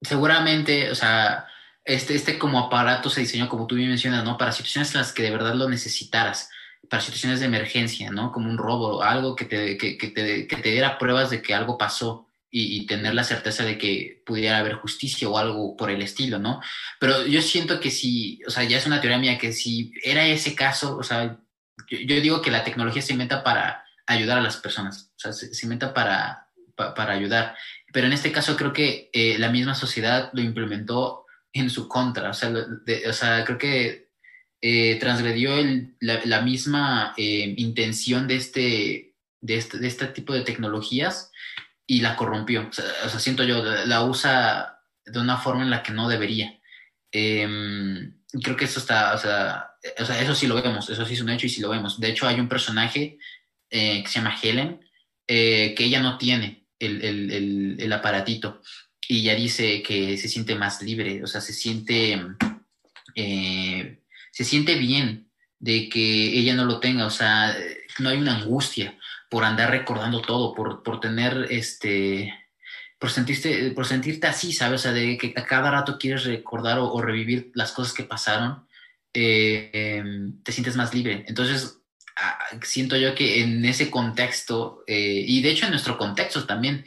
seguramente, o sea, este, este como aparato se diseñó, como tú bien mencionas, ¿no? Para situaciones en las que de verdad lo necesitaras, para situaciones de emergencia, ¿no? Como un robo, algo que te, que, que te, que te diera pruebas de que algo pasó y, tener la certeza de que pudiera haber justicia o algo por el estilo, ¿no? Pero yo siento que si, o sea, ya es una teoría mía, que si era ese caso, o sea, yo, digo que la tecnología se inventa para ayudar a las personas, o sea, se, inventa para, para ayudar. Pero en este caso creo que eh, la misma sociedad lo implementó en su contra, o sea, o sea creo que eh, transgredió el, la, misma eh, intención de este, de este, de este tipo de tecnologías y la corrompió. O sea, siento yo, la usa de una forma en la que no debería. Em, creo que eso está, o sea, o sea, eso sí lo vemos, eso sí es un hecho y sí lo vemos. De hecho, hay un personaje eh, que se llama Helen, que ella no tiene el, el, el, aparatito y ella dice que se siente más libre, o sea, se siente, eh, se siente bien de que ella no lo tenga, o sea, no hay una angustia por andar recordando todo, por, por tener este, por sentirte, por sentirte así, ¿sabes? O sea, de que a cada rato quieres recordar o, revivir las cosas que pasaron, eh, em, te sientes más libre. Entonces, siento yo que en ese contexto, eh, y de hecho en nuestro contexto también,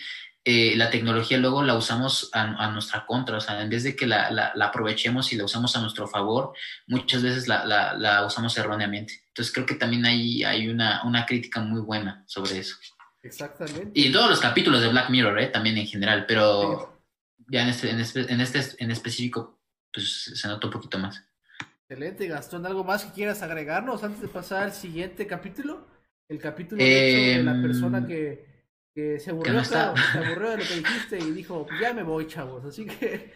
eh, la tecnología luego la usamos a, nuestra contra, o sea, en vez de que la, la, aprovechemos y la usamos a nuestro favor, muchas veces la, la, usamos erróneamente. Entonces creo que también hay, hay una, una crítica muy buena sobre eso. Exactamente. Y todos los capítulos de Black Mirror, ¿eh? también en general, pero ya en este, en este, en este en específico, pues se nota un poquito más. Excelente, Gastón. ¿Algo más que quieras agregarnos antes de pasar al siguiente capítulo? El capítulo de la persona em, que se aburrió, se aburrió de lo que dijiste y dijo, pues ya me voy, chavos, así que...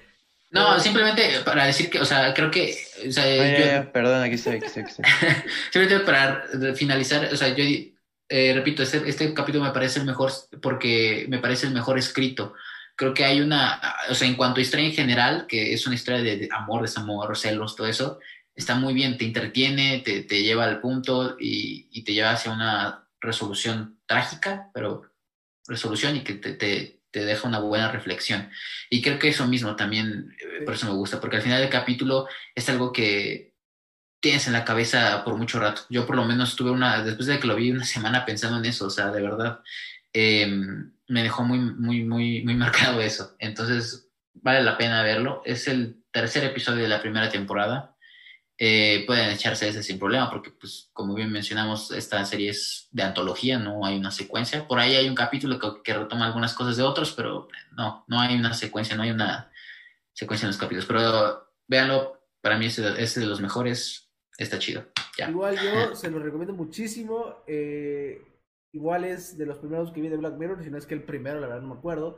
No, simplemente para decir que, o sea, creo que... O sea, perdón, aquí estoy, aquí estoy, simplemente para finalizar, o sea, yo... eh, repito, este, este capítulo me parece el mejor porque me parece el mejor escrito. Creo que hay una, o sea, en cuanto a historia en general, que es una historia de, amor, desamor, celos, todo eso, está muy bien, te entretiene, te, te lleva al punto y, y, te lleva hacia una resolución trágica, pero resolución y que te, te, te, deja una buena reflexión. Y creo que eso mismo también, eh, por eso me gusta, porque al final del capítulo es algo que tienes en la cabeza por mucho rato. Yo por lo menos tuve una, después de que lo vi una semana pensando en eso, o sea, de verdad, eh, me dejó muy, muy, muy, muy marcado eso. Entonces, vale la pena verlo. Es el tercer episodio de la primera temporada. Eh, pueden echarse ese sin problema porque, pues, como bien mencionamos, esta serie es de antología, no hay una secuencia. Por ahí hay un capítulo que, retoma algunas cosas de otros, pero no, no hay una secuencia, no hay una secuencia en los capítulos. Pero véanlo, para mí es es de los mejores, está chido. Igual yo se lo recomiendo muchísimo. Eh, igual es de los primeros que vi de Black Mirror, si no es que el primero, la verdad no me acuerdo.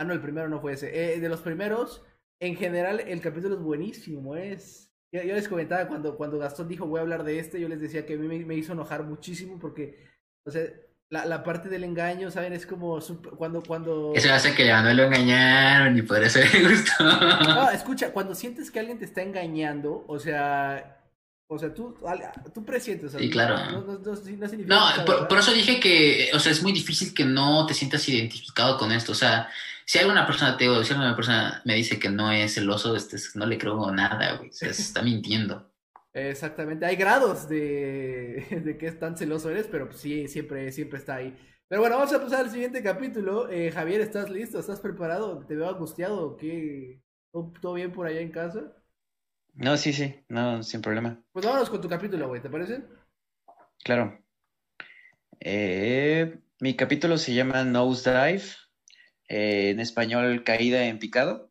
Ah, no, el primero no fue ese. Eh, de los primeros, en general, el capítulo es buenísimo, es yo, les comentaba cuando, cuando Gastón dijo voy a hablar de este, yo les decía que a mí me, hizo enojar muchísimo porque, o sea, la, la, parte del engaño, ¿saben? Es como cuando, cuando... Eso hace que ya no lo engañaron y por eso le gustó. No, escucha, cuando sientes que alguien te está engañando, o sea, o sea, tú, tú presientes. Sí, claro. No, por, eso dije que, o sea, es muy difícil que no te sientas identificado con esto. O sea, si alguna persona te si alguna persona me dice que no es celoso, este, no le creo nada, güey. O sea, se está mintiendo. Exactamente. Hay grados de, de qué tan celoso eres, pero pues sí, siempre, siempre está ahí. Pero bueno, vamos a pasar al siguiente capítulo. Eh, Javier, ¿estás listo? ¿Estás preparado? ¿Te veo angustiado? ¿Qué? ¿Todo bien por allá en casa? No, sí, sí, no, sin problema. Pues vámonos con tu capítulo, güey, ¿te parece? Claro. Eh, mi capítulo se llama Nose Dive, eh, en español Caída en Picado.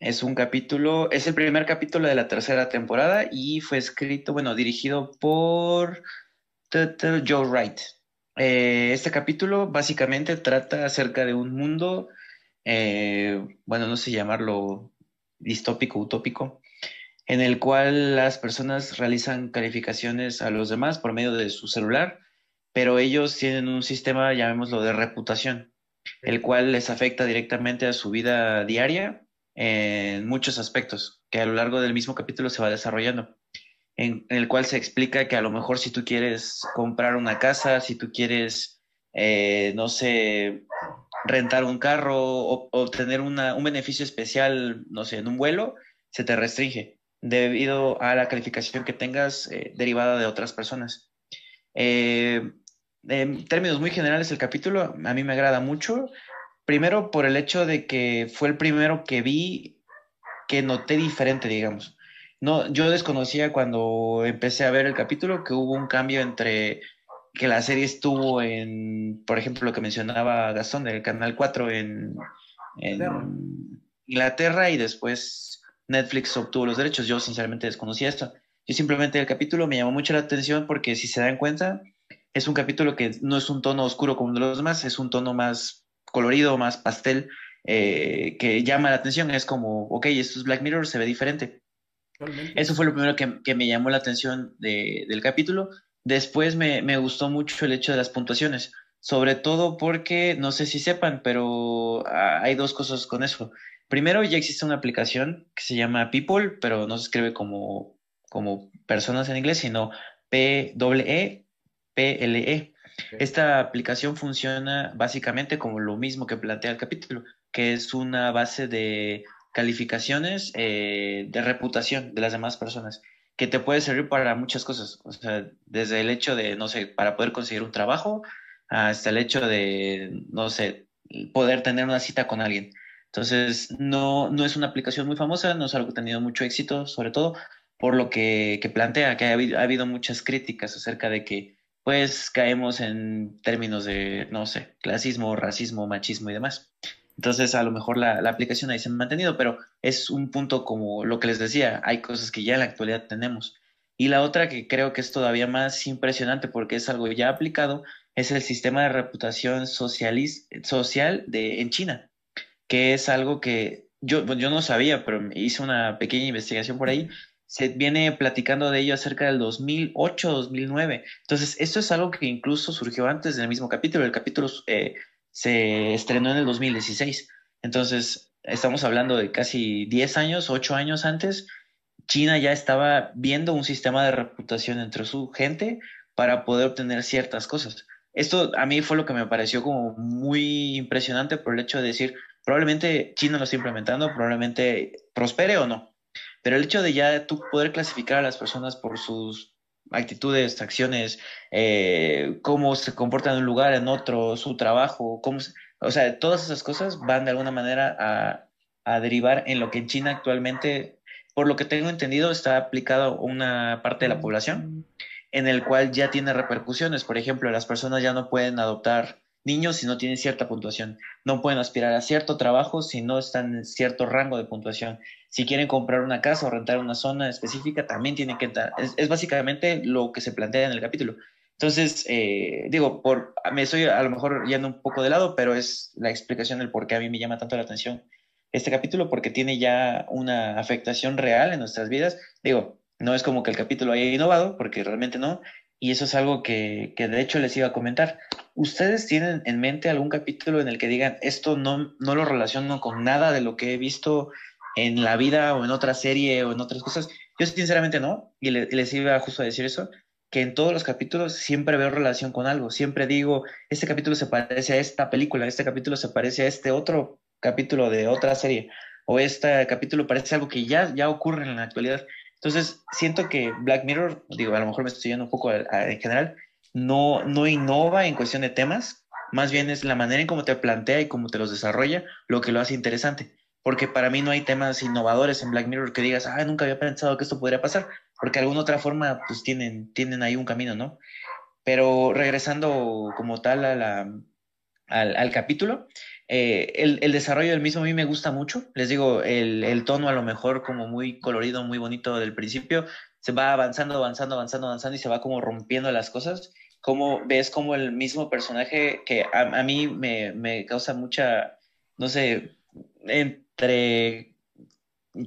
Es un capítulo, es el primer capítulo de la tercera temporada y fue escrito, bueno, dirigido por Joe Wright. Eh, este capítulo básicamente trata acerca de un mundo, bueno, no sé llamarlo distópico, utópico, en el cual las personas realizan calificaciones a los demás por medio de su celular, pero ellos tienen un sistema, llamémoslo, de reputación, el cual les afecta directamente a su vida diaria en muchos aspectos, que a lo largo del mismo capítulo se va desarrollando, en, el cual se explica que a lo mejor si tú quieres comprar una casa, si tú quieres, eh, no sé, rentar un carro o obtener un beneficio especial, no sé, en un vuelo, se te restringe debido a la calificación que tengas eh, derivada de otras personas. Eh, en términos muy generales, el capítulo a mí me agrada mucho. Primero por el hecho de que fue el primero que vi que noté diferente, digamos. No, yo desconocía cuando empecé a ver el capítulo que hubo un cambio entre que la serie estuvo en, por ejemplo, lo que mencionaba Gastón del Canal 4 en, en Inglaterra y después Netflix obtuvo los derechos. Yo sinceramente desconocía esto. Yo simplemente el capítulo me llamó mucho la atención porque si se dan cuenta, es un capítulo que no es un tono oscuro como los demás, es un tono más colorido, más pastel, eh, que llama la atención. Es como, ok, esto es Black Mirror, se ve diferente. Eso fue lo primero que, me llamó la atención del capítulo. Después me, me, gustó mucho el hecho de las puntuaciones, sobre todo porque, no sé si sepan, pero ah, hay dos cosas con eso. Primero, ya existe una aplicación que se llama People, pero no se escribe como, como personas en inglés, sino P-E-P-L-E. -E. Esta aplicación funciona básicamente como lo mismo que plantea el capítulo, que es una base de calificaciones eh, de reputación de las demás personas, que te puede servir para muchas cosas, o sea, desde el hecho de, no sé, para poder conseguir un trabajo, hasta el hecho de, no sé, poder tener una cita con alguien. Entonces, no, no es una aplicación muy famosa, no es algo que ha tenido mucho éxito, sobre todo por lo que, plantea, que ha habido, muchas críticas acerca de que, pues, caemos en términos de, no sé, clasismo, racismo, machismo y demás. Entonces, a lo mejor la, aplicación ahí se ha mantenido, pero es un punto como lo que les decía, hay cosas que ya en la actualidad tenemos. Y la otra que creo que es todavía más impresionante porque es algo ya aplicado, es el sistema de reputación social de, en China que es algo que yo, yo no sabía, pero hice una pequeña investigación por ahí, se viene platicando de ello acerca del 2008, 2009. Entonces, esto es algo que incluso surgió antes del mismo capítulo. El capítulo eh, se estrenó en el 2016. Entonces, estamos hablando de casi 10 años, 8 años antes. China ya estaba viendo un sistema de reputación entre su gente para poder obtener ciertas cosas. Esto a mí fue lo que me pareció como muy impresionante por el hecho de decir, probablemente China lo está implementando, probablemente prospere o no. Pero el hecho de ya tú poder clasificar a las personas por sus actitudes, acciones, eh, cómo se comportan en un lugar, en otro, su trabajo, cómo o sea, todas esas cosas van de alguna manera a, a, derivar en lo que en China actualmente, por lo que tengo entendido, está aplicado una parte de la población en el cual ya tiene repercusiones. Por ejemplo, las personas ya no pueden adoptar niños si no tienen cierta puntuación. No pueden aspirar a cierto trabajo si no están en cierto rango de puntuación. Si quieren comprar una casa o rentar una zona específica, también tienen que entrar. Es, básicamente lo que se plantea en el capítulo. Entonces, eh, digo, por, me estoy a lo mejor yendo un poco de lado, pero es la explicación del por qué a mí me llama tanto la atención este capítulo, porque tiene ya una afectación real en nuestras vidas. Digo, no es como que el capítulo haya innovado, porque realmente no, y eso es algo que, que, de hecho les iba a comentar. ¿Ustedes tienen en mente algún capítulo en el que digan, esto no, no lo relaciono con nada de lo que he visto en la vida o en otra serie o en otras cosas? Yo sinceramente no, y les iba justo a decir eso, que en todos los capítulos siempre veo relación con algo, siempre digo, este capítulo se parece a esta película, este capítulo se parece a este otro capítulo de otra serie, o este capítulo parece algo que ya, ya ocurre en la actualidad. Entonces, siento que Black Mirror, digo, a lo mejor me estoy yendo un poco en general, no, no innova en cuestión de temas, más bien es la manera en cómo te plantea y cómo te los desarrolla lo que lo hace interesante. Porque para mí no hay temas innovadores en Black Mirror que digas, ah, nunca había pensado que esto podría pasar, porque de alguna otra forma, pues tienen, tienen ahí un camino, ¿no? Pero regresando como tal a la, al, al capítulo, eh, el, el, desarrollo del mismo a mí me gusta mucho. Les digo, el, el, tono a lo mejor como muy colorido, muy bonito del principio, se va avanzando, avanzando, avanzando, avanzando y se va como rompiendo las cosas. Como ves como el mismo personaje que a, a mí me, me, causa mucha, no sé, entre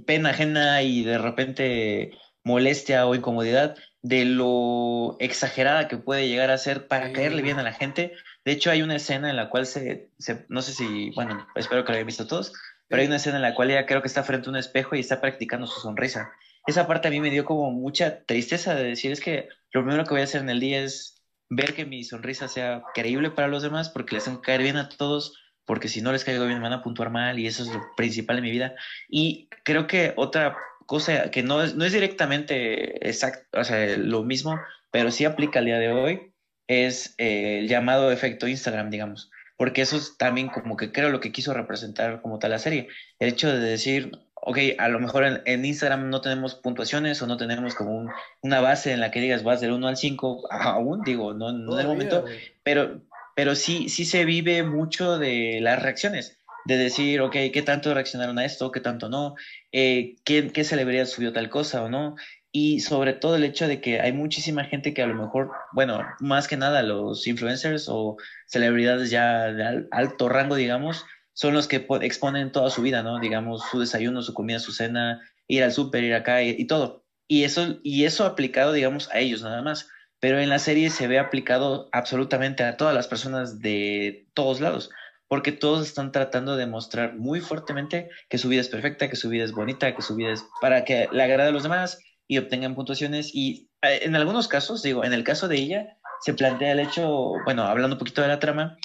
pena ajena y de repente molestia o incomodidad de lo exagerada que puede llegar a ser para caerle bien a la gente. De hecho, hay una escena en la cual se, no sé si, bueno, espero que lo hayan visto todos, pero hay una escena en la cual ella creo que está frente a un espejo y está practicando su sonrisa. Esa parte a mí me dio como mucha tristeza de decir, es que lo primero que voy a hacer en el día es ver que mi sonrisa sea creíble para los demás, porque les tengo que caer bien a todos, porque si no les caigo bien me van a puntuar mal y eso es lo principal en mi vida. Y creo que otra cosa que no es, no es directamente exacto, o sea, lo mismo, pero sí aplica al día de hoy, es eh, el llamado efecto Instagram, digamos, porque eso es también como que creo lo que quiso representar como tal la serie, el hecho de decir, ok, a lo mejor en, Instagram no tenemos puntuaciones o no tenemos como una base en la que digas vas del 1 al 5, aún digo, no, no en el momento, pero, pero sí, sí se vive mucho de las reacciones de decir, ok, ¿qué tanto reaccionaron a esto? ¿Qué tanto no? Eh, ¿qué, ¿Qué celebridad subió tal cosa o no? y sobre todo el hecho de que hay muchísima gente que a lo mejor, bueno, más que nada los influencers o celebridades ya de alto rango, digamos, son los que exponen toda su vida, ¿no? Digamos, su desayuno, su comida, su cena, ir al súper, ir acá y, todo. Y eso, y eso aplicado, digamos, a ellos nada más. Pero en la serie se ve aplicado absolutamente a todas las personas de todos lados, porque todos están tratando de mostrar muy fuertemente que su vida es perfecta, que su vida es bonita, que su vida es para que le agrade a los demás, y obtengan puntuaciones. Y eh, en algunos casos, digo, en el caso de ella, se plantea el hecho, bueno, hablando un poquito de la trama,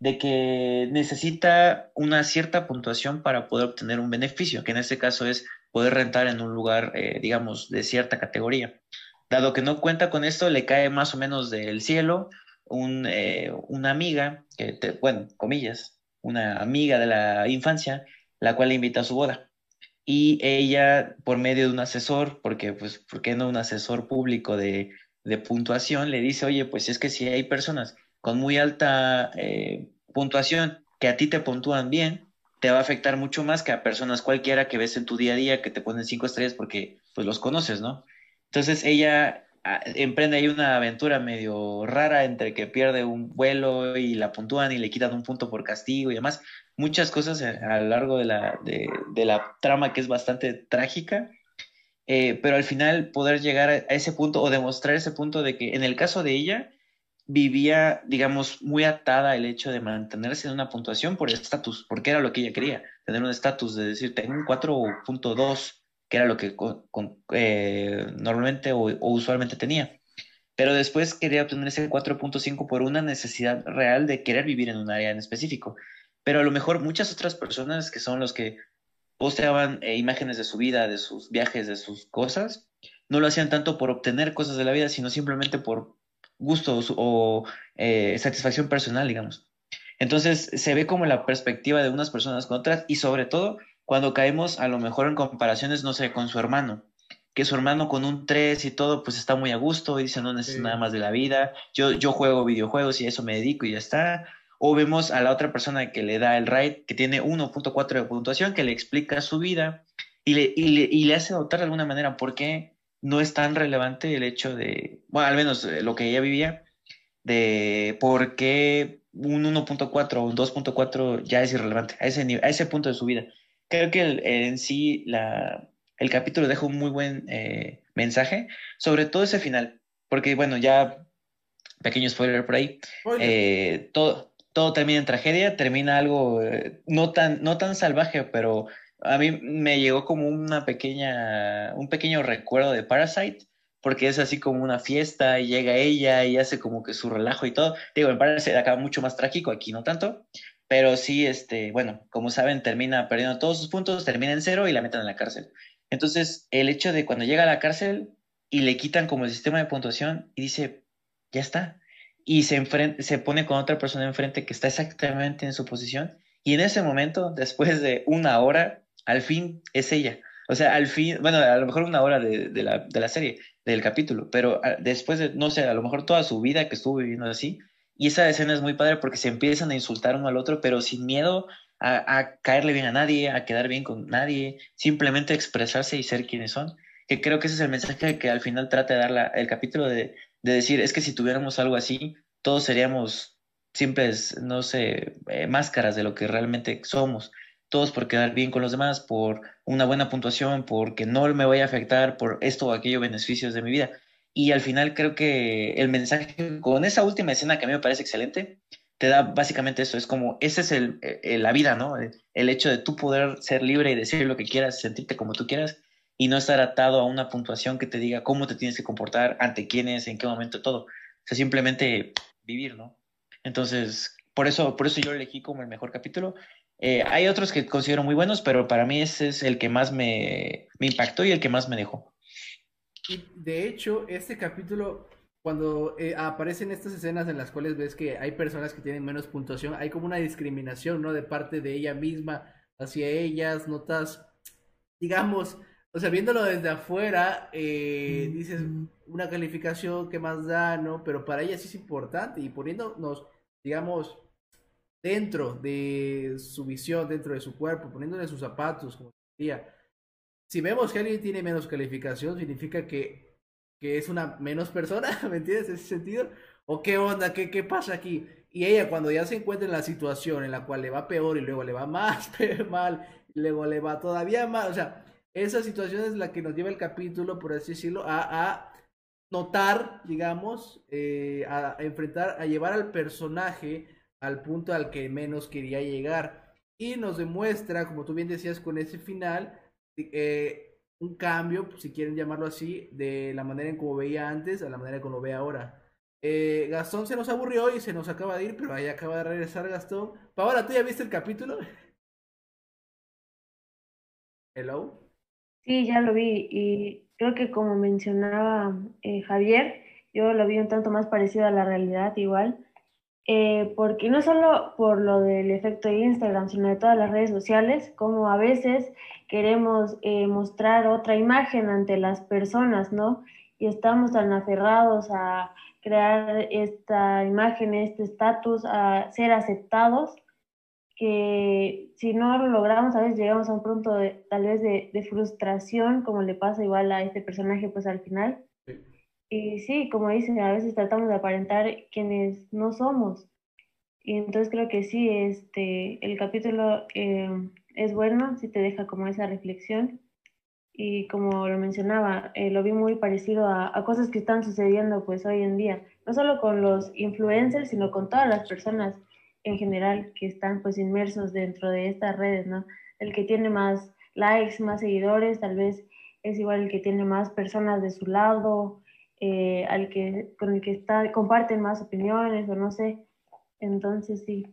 de que necesita una cierta puntuación para poder obtener un beneficio, que en este caso es poder rentar en un lugar, eh, digamos, de cierta categoría. Dado que no cuenta con esto, le cae más o menos del cielo un, eh, una amiga, bueno, comillas, una amiga de la infancia, la cual le invita a su boda y ella, por medio de un asesor, porque, pues, ¿por qué no un asesor público de, de puntuación? Le dice, oye, pues es que si hay personas con muy alta eh, puntuación que a ti te puntúan bien, te va a afectar mucho más que a personas cualquiera que ves en tu día a día que te ponen cinco estrellas porque, pues, los conoces, ¿no? Entonces ella ah, emprende ahí una aventura medio rara entre que pierde un vuelo y la puntúan y le quitan un punto por castigo y demás muchas cosas a, lo largo de la, de, la trama que es bastante trágica. eh, pero al final poder llegar a ese punto o demostrar ese punto de que en el caso de ella vivía, digamos, muy atada el hecho de mantenerse en una puntuación por estatus, porque era lo que ella quería, tener un estatus de decir, tengo un 4.2, que era lo que eh, normalmente o, usualmente tenía. Pero después quería obtener ese 4.5 por una necesidad real de querer vivir en un área en específico. Pero a lo mejor muchas otras personas que son los que posteaban eh, imágenes de su vida, de sus viajes, de sus cosas, no lo hacían tanto por obtener cosas de la vida, sino simplemente por gusto o eh, satisfacción personal, digamos. Entonces se ve como la perspectiva de unas personas con otras y sobre todo cuando caemos a lo mejor en comparaciones, no sé, con su hermano, que su hermano con un 3 y todo, pues está muy a gusto y dice, no necesito nada más de la vida, yo, yo juego videojuegos y a eso me dedico y ya está. O vemos a la otra persona que le da el ride, que tiene 1.4 de puntuación, que le explica su vida y le, y le, y le hace notar de alguna manera por qué no es tan relevante el hecho de, bueno, al menos eh, lo que ella vivía, de por qué un 1.4 o un 2.4 ya es irrelevante a ese, a ese punto de su vida. Creo que en sí la, el capítulo deja un muy buen eh, mensaje, sobre todo ese final, porque bueno, ya pequeño spoiler por ahí, eh, todo, todo termina en tragedia, termina algo no, tan, no tan salvaje, pero a mí me llegó como una pequeña, un pequeño recuerdo de Parasite, porque es así como una fiesta y llega ella y hace como que su relajo y todo. Digo, en Parasite acaba mucho más trágico, aquí no tanto, pero sí, este, bueno, como saben, termina perdiendo todos sus puntos, termina en cero y la meten en la cárcel. Entonces, el hecho de cuando llega a la cárcel y le quitan como el sistema de puntuación y dice, ya está, y se, se pone con otra persona enfrente que está exactamente en su posición, y en ese momento, después de una hora, al fin es ella. O sea, al fin, bueno, a lo mejor una hora de, la, de la, serie, del capítulo, pero ah, después de, no sé, a lo mejor toda su vida que estuvo viviendo así, y esa escena es muy padre porque se empiezan a insultar uno al otro, pero sin miedo a, caerle bien a nadie, a quedar bien con nadie, simplemente expresarse y ser quienes son. Que creo que ese es el mensaje que al final trata de dar el capítulo de, de, decir, es que si tuviéramos algo así, todos seríamos simples, no sé, eh, máscaras de lo que realmente somos todos por quedar bien con los demás, por una buena puntuación, porque no me voy a afectar por esto o aquello beneficios de mi vida. Y al final creo que el mensaje con esa última escena que a mí me parece excelente, te da básicamente eso, es como, esa es el, la vida, ¿no? El, hecho de tú poder ser libre y decir lo que quieras, sentirte como tú quieras y no estar atado a una puntuación que te diga cómo te tienes que comportar, ante quiénes, en qué momento, todo. O sea, simplemente vivir, ¿no? Entonces, por eso, por eso yo elegí como el mejor capítulo eh, hay otros que considero muy buenos, pero para mí ese es el que más me, impactó y el que más me dejó. Y de hecho, este capítulo, cuando eh, aparecen estas escenas en las cuales ves que hay personas que tienen menos puntuación, hay como una discriminación, ¿no? De parte de ella misma hacia ellas, notas, digamos, o sea, viéndolo desde afuera, eh, dices una calificación que más da, ¿no? Pero para ella sí es importante y poniéndonos, digamos, dentro de su visión, dentro de su cuerpo, poniéndole sus zapatos, como decía. Si vemos que alguien tiene menos calificación, significa que, que es una menos persona, ¿me entiendes? En ese sentido. ¿O qué onda? ¿Qué, ¿Qué pasa aquí? Y ella cuando ya se encuentra en la situación en la cual le va peor y luego le va más mal, luego le va todavía más, o sea, esa situación es la que nos lleva el capítulo, por así decirlo, a, a notar, digamos, eh, a enfrentar, a llevar al personaje al punto al que menos quería llegar. Y nos demuestra, como tú bien decías, con ese final, eh, un cambio, si quieren llamarlo así, de la manera en como veía antes a la manera en como lo ve ahora. Eh, Gastón se nos aburrió y se nos acaba de ir, pero ahí acaba de regresar Gastón. Paola, ¿tú ya viste el capítulo? Hello. Sí, ya lo vi y creo que como mencionaba eh, Javier, yo lo vi un tanto más parecido a la realidad igual. Eh, porque no solo por lo del efecto de Instagram, sino de todas las redes sociales, como a veces queremos eh, mostrar otra imagen ante las personas, ¿no? Y estamos tan aferrados a crear esta imagen, este estatus, a ser aceptados, que si no lo logramos, a veces llegamos a un punto de, tal vez de, de frustración, como le pasa igual a este personaje, pues al final y sí, como dicen, a veces tratamos de aparentar quienes no somos. Y entonces creo que sí, este, el capítulo eh, es bueno, sí te deja como esa reflexión. y como lo mencionaba, eh, lo vi muy parecido a, a, cosas que están sucediendo pues hoy en día, no solo con los influencers, sino con todas las personas en general que están pues inmersos dentro de estas redes, ¿no? El que tiene más likes, más seguidores, tal vez es igual el que tiene más personas de su lado, eh, al que, con el que está, comparten más opiniones o no sé. Entonces sí.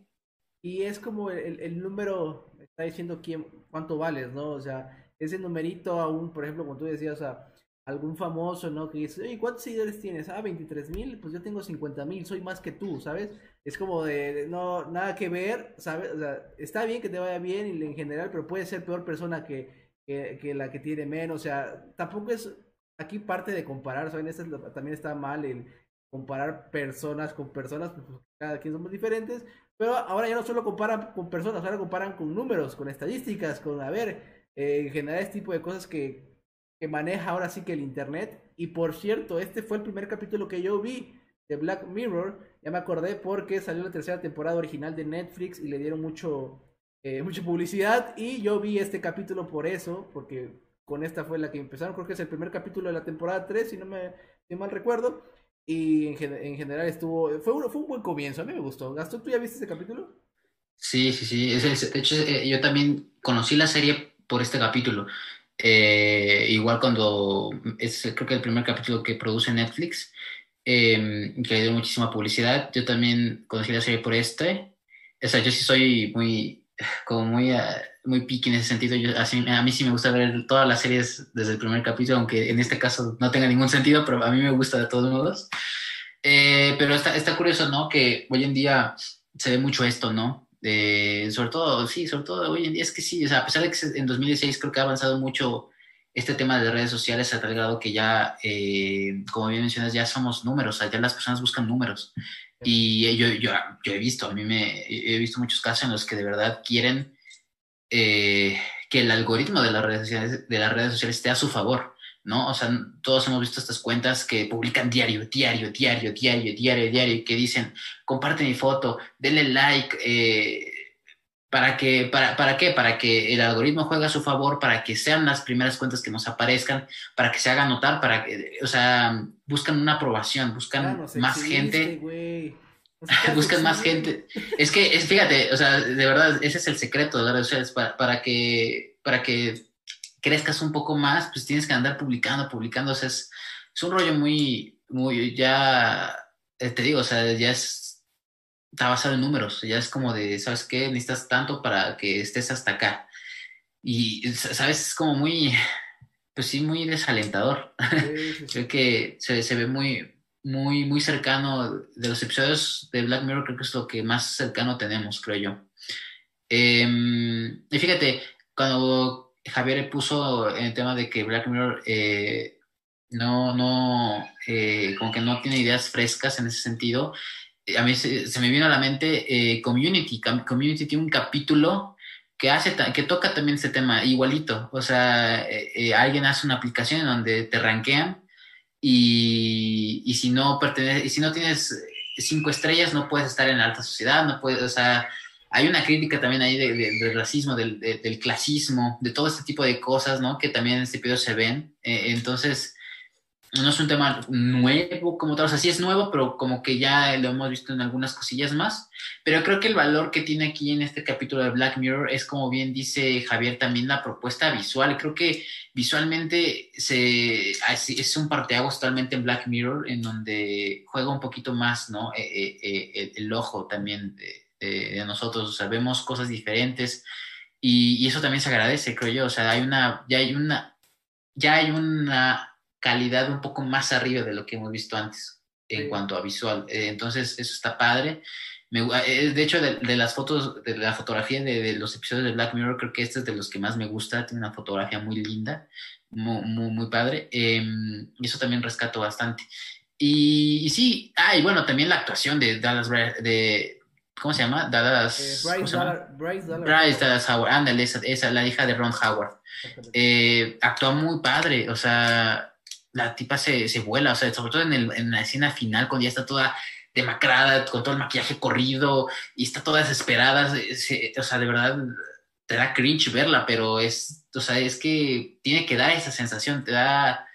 Y es como el, el número, está diciendo quién, cuánto vales, ¿no? O sea, ese numerito aún, por ejemplo, como tú decías, a algún famoso, ¿no? Que dice, oye, ¿cuántos seguidores tienes? Ah, 23 mil, pues yo tengo 50 mil, soy más que tú, ¿sabes? Es como de, no, nada que ver, ¿sabes? O sea, está bien que te vaya bien en general, pero puede ser peor persona que, que, la que tiene menos, o sea, tampoco es aquí parte de comparar, también está mal el comparar personas con personas, pues, cada quien somos diferentes, pero ahora ya no solo comparan con personas, ahora comparan con números, con estadísticas, con, a ver, eh, en general este tipo de cosas que, que maneja ahora sí que el Internet. Y por cierto, este fue el primer capítulo que yo vi de Black Mirror. Ya me acordé porque salió la tercera temporada original de Netflix y le dieron mucho, eh, mucha publicidad. Y yo vi este capítulo por eso, porque con esta fue la que empezaron. Creo que es el primer capítulo de la temporada 3, si no me mal recuerdo. Y en, en, general estuvo. Fue un, fue un buen comienzo, a mí me gustó. Gastón, ¿tú ya viste ese capítulo? Sí, sí, sí. Es de hecho, eh, yo también conocí la serie por este capítulo. Eh, igual cuando es creo que el primer capítulo que produce Netflix, eh, que le dio muchísima publicidad, yo también conocí la serie por este. O sea, yo sí soy muy, como muy, uh, muy picky en ese sentido. Yo, así, a mí sí me gusta ver todas las series desde el primer capítulo, aunque en este caso no tenga ningún sentido, pero a mí me gusta de todos modos. Eh, pero está, está curioso, ¿no? Que hoy en día se ve mucho esto, ¿no? sobre todo, sí, sobre todo hoy en día es que sí, o sea, a pesar de que en 2016 creo que ha avanzado mucho este tema de redes sociales a tal grado que ya, eh, como bien mencionas, ya somos números, o sea, ya las personas buscan números. Y yo, yo, yo he visto, a mí me he visto muchos casos en los que de verdad quieren eh, que el algoritmo de las redes sociales, de las redes sociales esté a su favor. ¿no? O sea, todos hemos visto estas cuentas que publican diario, diario, diario, diario, diario, diario, que dicen, comparte mi foto, denle like, eh, ¿para, que, para, ¿para qué? Para que el algoritmo juegue a su favor, para que sean las primeras cuentas que nos aparezcan, para que se hagan notar, para que, o sea, buscan una aprobación, buscan más gente. Buscan más gente. Es que, es, fíjate, o sea, de verdad, ese es el secreto de las redes sociales, para, para que, para que crezcas un poco más, pues tienes que andar publicando, publicando, o sea, es, un rollo muy, muy, ya, eh, te digo, o sea, ya es, está basado en números, ya es como de, ¿sabes qué? Necesitas tanto para que estés hasta acá. Y, ¿sabes? Es como muy, pues sí, muy desalentador. creo que se, se, ve muy, muy, muy cercano de los episodios de Black Mirror, creo que es lo que más cercano tenemos, creo yo. Em, y fíjate, cuando Javier puso el tema de que Black Mirror eh, no, no, eh, que no tiene ideas frescas en ese sentido. A mí se, me vino a la mente eh, Community. Community tiene un capítulo que hace que toca también ese tema igualito. O sea, alguien hace una aplicación en donde te rankean y, si no pertenece, y si no tienes cinco estrellas no puedes estar en la alta sociedad, no puedes, o sea, hay una crítica también ahí del racismo, del, del, clasismo, de todo este tipo de cosas, ¿no? Que también en este periodo se ven. Eh, entonces, no es un tema nuevo como tal, o sea, sí es nuevo, pero como que ya lo hemos visto en algunas cosillas más. Pero creo que el valor que tiene aquí en este capítulo de Black Mirror es, como bien dice Javier, también la propuesta visual. Creo que visualmente se, es un parteaguas totalmente en Black Mirror, en donde juega un poquito más, ¿no? Eh, eh, el, el, ojo también. De, nosotros, o sea, vemos cosas diferentes y, eso también se agradece, creo yo, o sea, hay una, ya hay una, ya hay una calidad un poco más arriba de lo que hemos visto antes en cuanto a visual, eh, entonces eso está padre. Eh, de hecho, de, las fotos, de la fotografía de, los episodios de Black Mirror, creo que este es de los que más me gusta. Tiene una fotografía muy linda, muy, muy, padre. Em, y eso también rescato bastante. Y, sí, ah, y bueno, también la actuación de Dallas, de, ¿Cómo se llama? Dallas. Eh, Bryce, Bryce, Dallas Howard. Ándale, esa, esa, la hija de Ron Howard. Eh, actúa muy padre, o sea, la tipa se, se vuela, o sea, sobre todo en, el, en la escena final, cuando ya está toda demacrada, con todo el maquillaje corrido y está toda desesperada, o sea, de verdad, te da cringe verla, pero es, o sea, es que tiene que dar esa sensación, te da,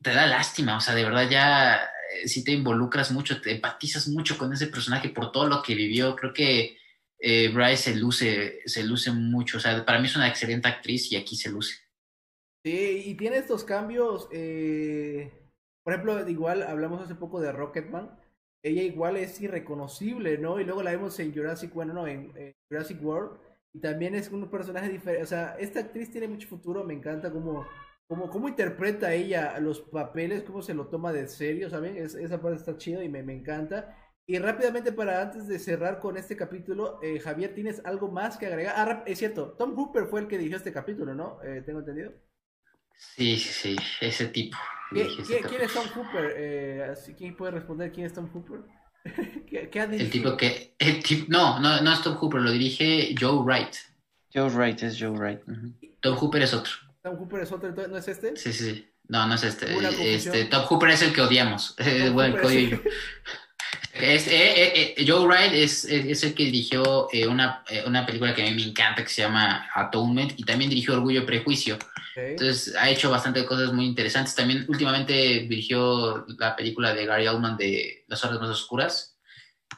te da lástima, o sea, de verdad ya eh, si te involucras mucho, te empatizas mucho con ese personaje por todo lo que vivió, creo que eh, Bryce se luce, se luce mucho, o sea, para mí es una excelente actriz y aquí se luce. Sí, y tiene estos cambios, eh, por ejemplo, igual hablamos hace poco de Rocketman, ella igual es irreconocible, ¿no? Y luego la vemos en Jurassic, bueno, no, en, Jurassic World, y también es un personaje diferente, o sea, esta actriz tiene mucho futuro, me encanta cómo, cómo, cómo interpreta ella los papeles, cómo se lo toma de serio, ¿saben? esa parte está chido y me, me encanta. Y rápidamente para antes de cerrar con este capítulo, eh, Javier, ¿tienes algo más que agregar? Ah, es cierto, Tom Hooper fue el que dirigió este capítulo, ¿no? Eh, Tengo entendido. Sí, sí, sí, ese tipo. ¿Quién es Tom Hooper? Eh, ¿Quién puede responder quién es Tom Hooper? ¿Qué, ha el tipo que. El tipo, no, no, no es Tom Hooper, lo dirige Joe Wright. Joe Wright es Joe Wright. Tom Hooper es otro. ¿Tom Hooper es otro, ¿no es este? Sí, sí. No, no es este. este Tom Hooper es el que odiamos. bueno, el que yo. Es, eh, eh, eh, Joe Wright es, es, el que dirigió una, una, película que a mí me encanta que se llama Atonement y también dirigió Orgullo y Prejuicio. Entonces ha hecho bastante cosas muy interesantes. También últimamente dirigió la película de Gary Oldman de Las Horas Más Oscuras.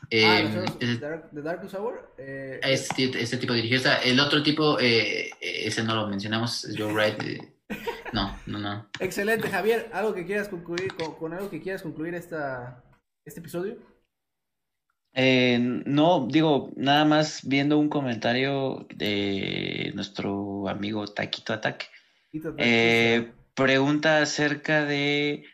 ah, ¿The Dark, Dark Hour? Este, este, tipo dirigió esta. El otro tipo, ese no lo mencionamos, Joe Wright. no, no, no. Excelente, Javier. ¿Algo que quieras concluir, con, con algo que quieras concluir esta, este episodio? Eh, no, digo, nada más viendo un comentario de nuestro amigo Taquito Attack. Eh, pregunta acerca de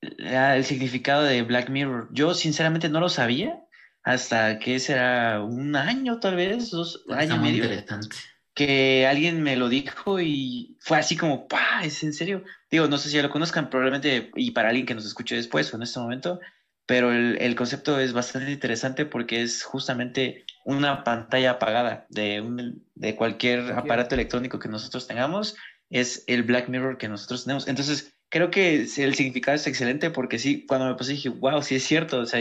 el significado de Black Mirror. Yo sinceramente no lo sabía hasta que será un año tal vez, dos años y medio. Que alguien me lo dijo y fue así como, ¡pa! ¿Es en serio? Digo, no sé si ya lo conozcan, probablemente, y para alguien que nos escuche después o en este momento, pero el, concepto es bastante interesante porque es justamente una pantalla apagada de, de cualquier aparato electrónico que nosotros tengamos, es el Black Mirror que nosotros tenemos. Entonces, creo que el significado es excelente porque sí, cuando me puse dije, wow, sí es cierto, o sea,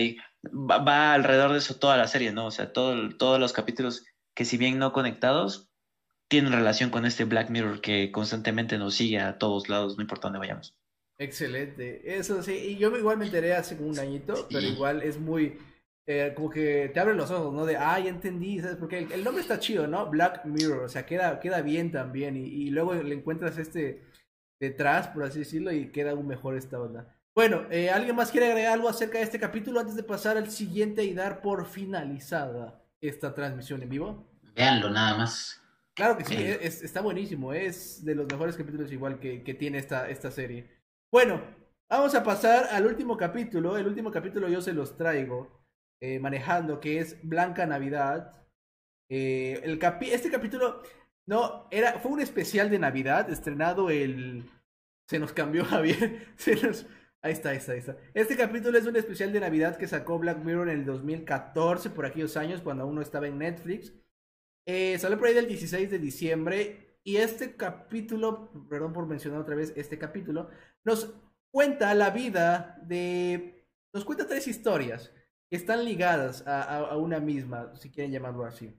va, alrededor de eso toda la serie, ¿no? O sea, todo, todos los capítulos que si bien no conectados, tienen relación con este Black Mirror que constantemente nos sigue a todos lados, no importa dónde vayamos. Excelente, eso sí, y yo igual me enteré hace como un añito, pero igual es muy, eh, como que te abren los ojos, ¿no? De, ah, ya entendí, ¿sabes? Porque el, nombre está chido, ¿no? Black Mirror, o sea, queda, queda bien también, y, luego le encuentras este detrás, por así decirlo, y queda aún mejor esta onda. Bueno, eh, ¿alguien más quiere agregar algo acerca de este capítulo antes de pasar al siguiente y dar por finalizada esta transmisión en vivo? Veanlo, nada más. Claro que sí, está buenísimo, es de los mejores capítulos igual que, que tiene esta, esta serie. Bueno, vamos a pasar al último capítulo. El último capítulo yo se los traigo eh, manejando, que es Blanca Navidad. Eh, este capítulo no era fue un especial de Navidad estrenado el se nos cambió Javier se nos ahí está ahí está ahí está este capítulo es un especial de Navidad que sacó Black Mirror en el 2014 por aquellos años cuando aún no estaba en Netflix eh, salió por ahí del 16 de diciembre y este capítulo, perdón por mencionar otra vez este capítulo, nos cuenta la vida de... Nos cuenta tres historias que están ligadas a, una misma, si quieren llamarlo así.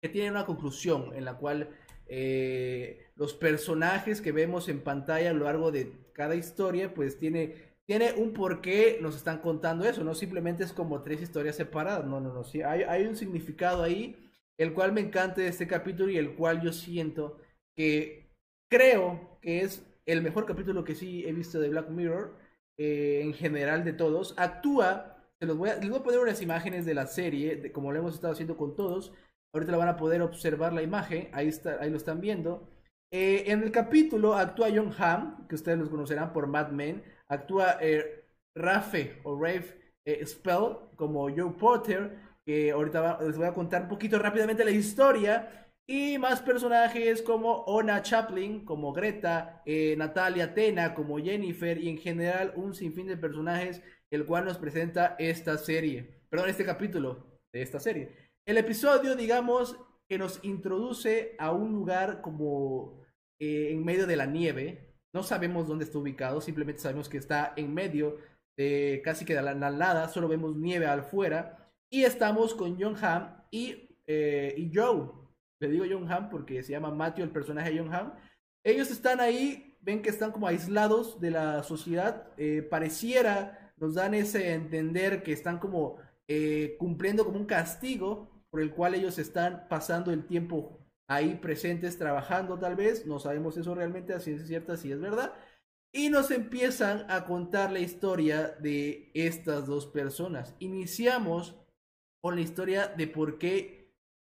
Que tienen una conclusión en la cual eh, los personajes que vemos en pantalla a lo largo de cada historia, pues tiene, tiene un porqué nos están contando eso, no simplemente es como tres historias separadas, no, no, no, sí, hay, hay un significado ahí, el cual me encanta de este capítulo y el cual yo siento que creo que es el mejor capítulo que sí he visto de Black Mirror, eh, en general de todos. Actúa, se los voy a, les voy a poner unas imágenes de la serie, de, como lo hemos estado haciendo con todos. Ahorita la van a poder observar la imagen, ahí, está, ahí lo están viendo. Eh, en el capítulo actúa John Hamm, que ustedes los conocerán por Mad Men. Actúa eh, Rafe o Rafe Spell como Joe Potter, que ahorita les voy a contar un poquito rápidamente la historia. Y más personajes como Ona Chaplin, como Greta, eh, Natalia Tena, como Jennifer, y en general un sinfín de personajes, el cual nos presenta esta serie, perdón, este capítulo de esta serie. El episodio, digamos, que nos introduce a un lugar como eh, en medio de la nieve. No sabemos dónde está ubicado, simplemente sabemos que está en medio de casi que de la, nada, solo vemos nieve afuera. Y estamos con John Hamm y, eh, y Joe le digo John Hamm porque se llama Matthew el personaje de John Hamm. Ellos están ahí, ven que están como aislados de la sociedad, eh, pareciera, nos dan ese entender que están como eh, cumpliendo como un castigo por el cual ellos están pasando el tiempo ahí presentes trabajando tal vez, no sabemos eso realmente, así es cierta, si es verdad, y nos empiezan a contar la historia de estas dos personas. Iniciamos con la historia de por qué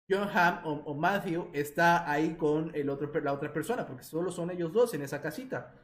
John Hamm o, Matthew está ahí con el otro, la otra persona, porque solo son ellos dos en esa casita.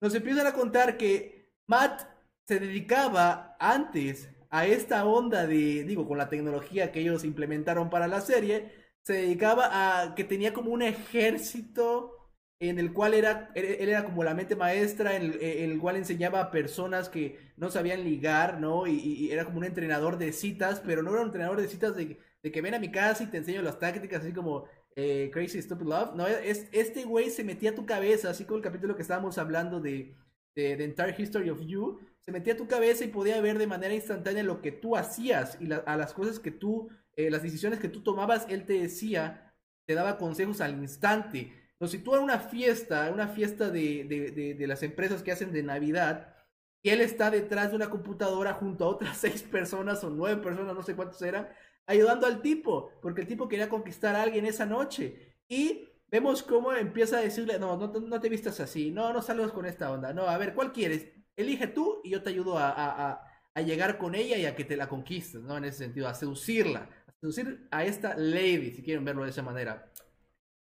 Nos empiezan a contar que Matt se dedicaba antes a esta onda de, digo, con la tecnología que ellos implementaron para la serie, se dedicaba a que tenía como un ejército en el cual era, él era como la mente maestra, en el, cual enseñaba a personas que no sabían ligar, ¿no? Y, era como un entrenador de citas, pero no era un entrenador de citas de, que ven a mi casa y te enseño las tácticas, así como eh, Crazy Stupid Love. No, es, este güey se metía a tu cabeza, así como el capítulo que estábamos hablando de, de The Entire History of You, se metía a tu cabeza y podía ver de manera instantánea lo que tú hacías y a las cosas que tú, eh, las decisiones que tú tomabas, él te decía, te daba consejos al instante si tú en una fiesta, una fiesta de, las empresas que hacen de Navidad, y él está detrás de una computadora junto a otras seis personas o nueve personas, no sé cuántos eran, ayudando al tipo, porque el tipo quería conquistar a alguien esa noche. Y vemos cómo empieza a decirle, no, no, te vistas así, no, no salgas con esta onda, no, a ver, ¿cuál quieres? Elige tú y yo te ayudo a, a llegar con ella y a que te la conquistes, ¿no? En ese sentido, a seducirla, a seducir a esta lady, si quieren verlo de esa manera.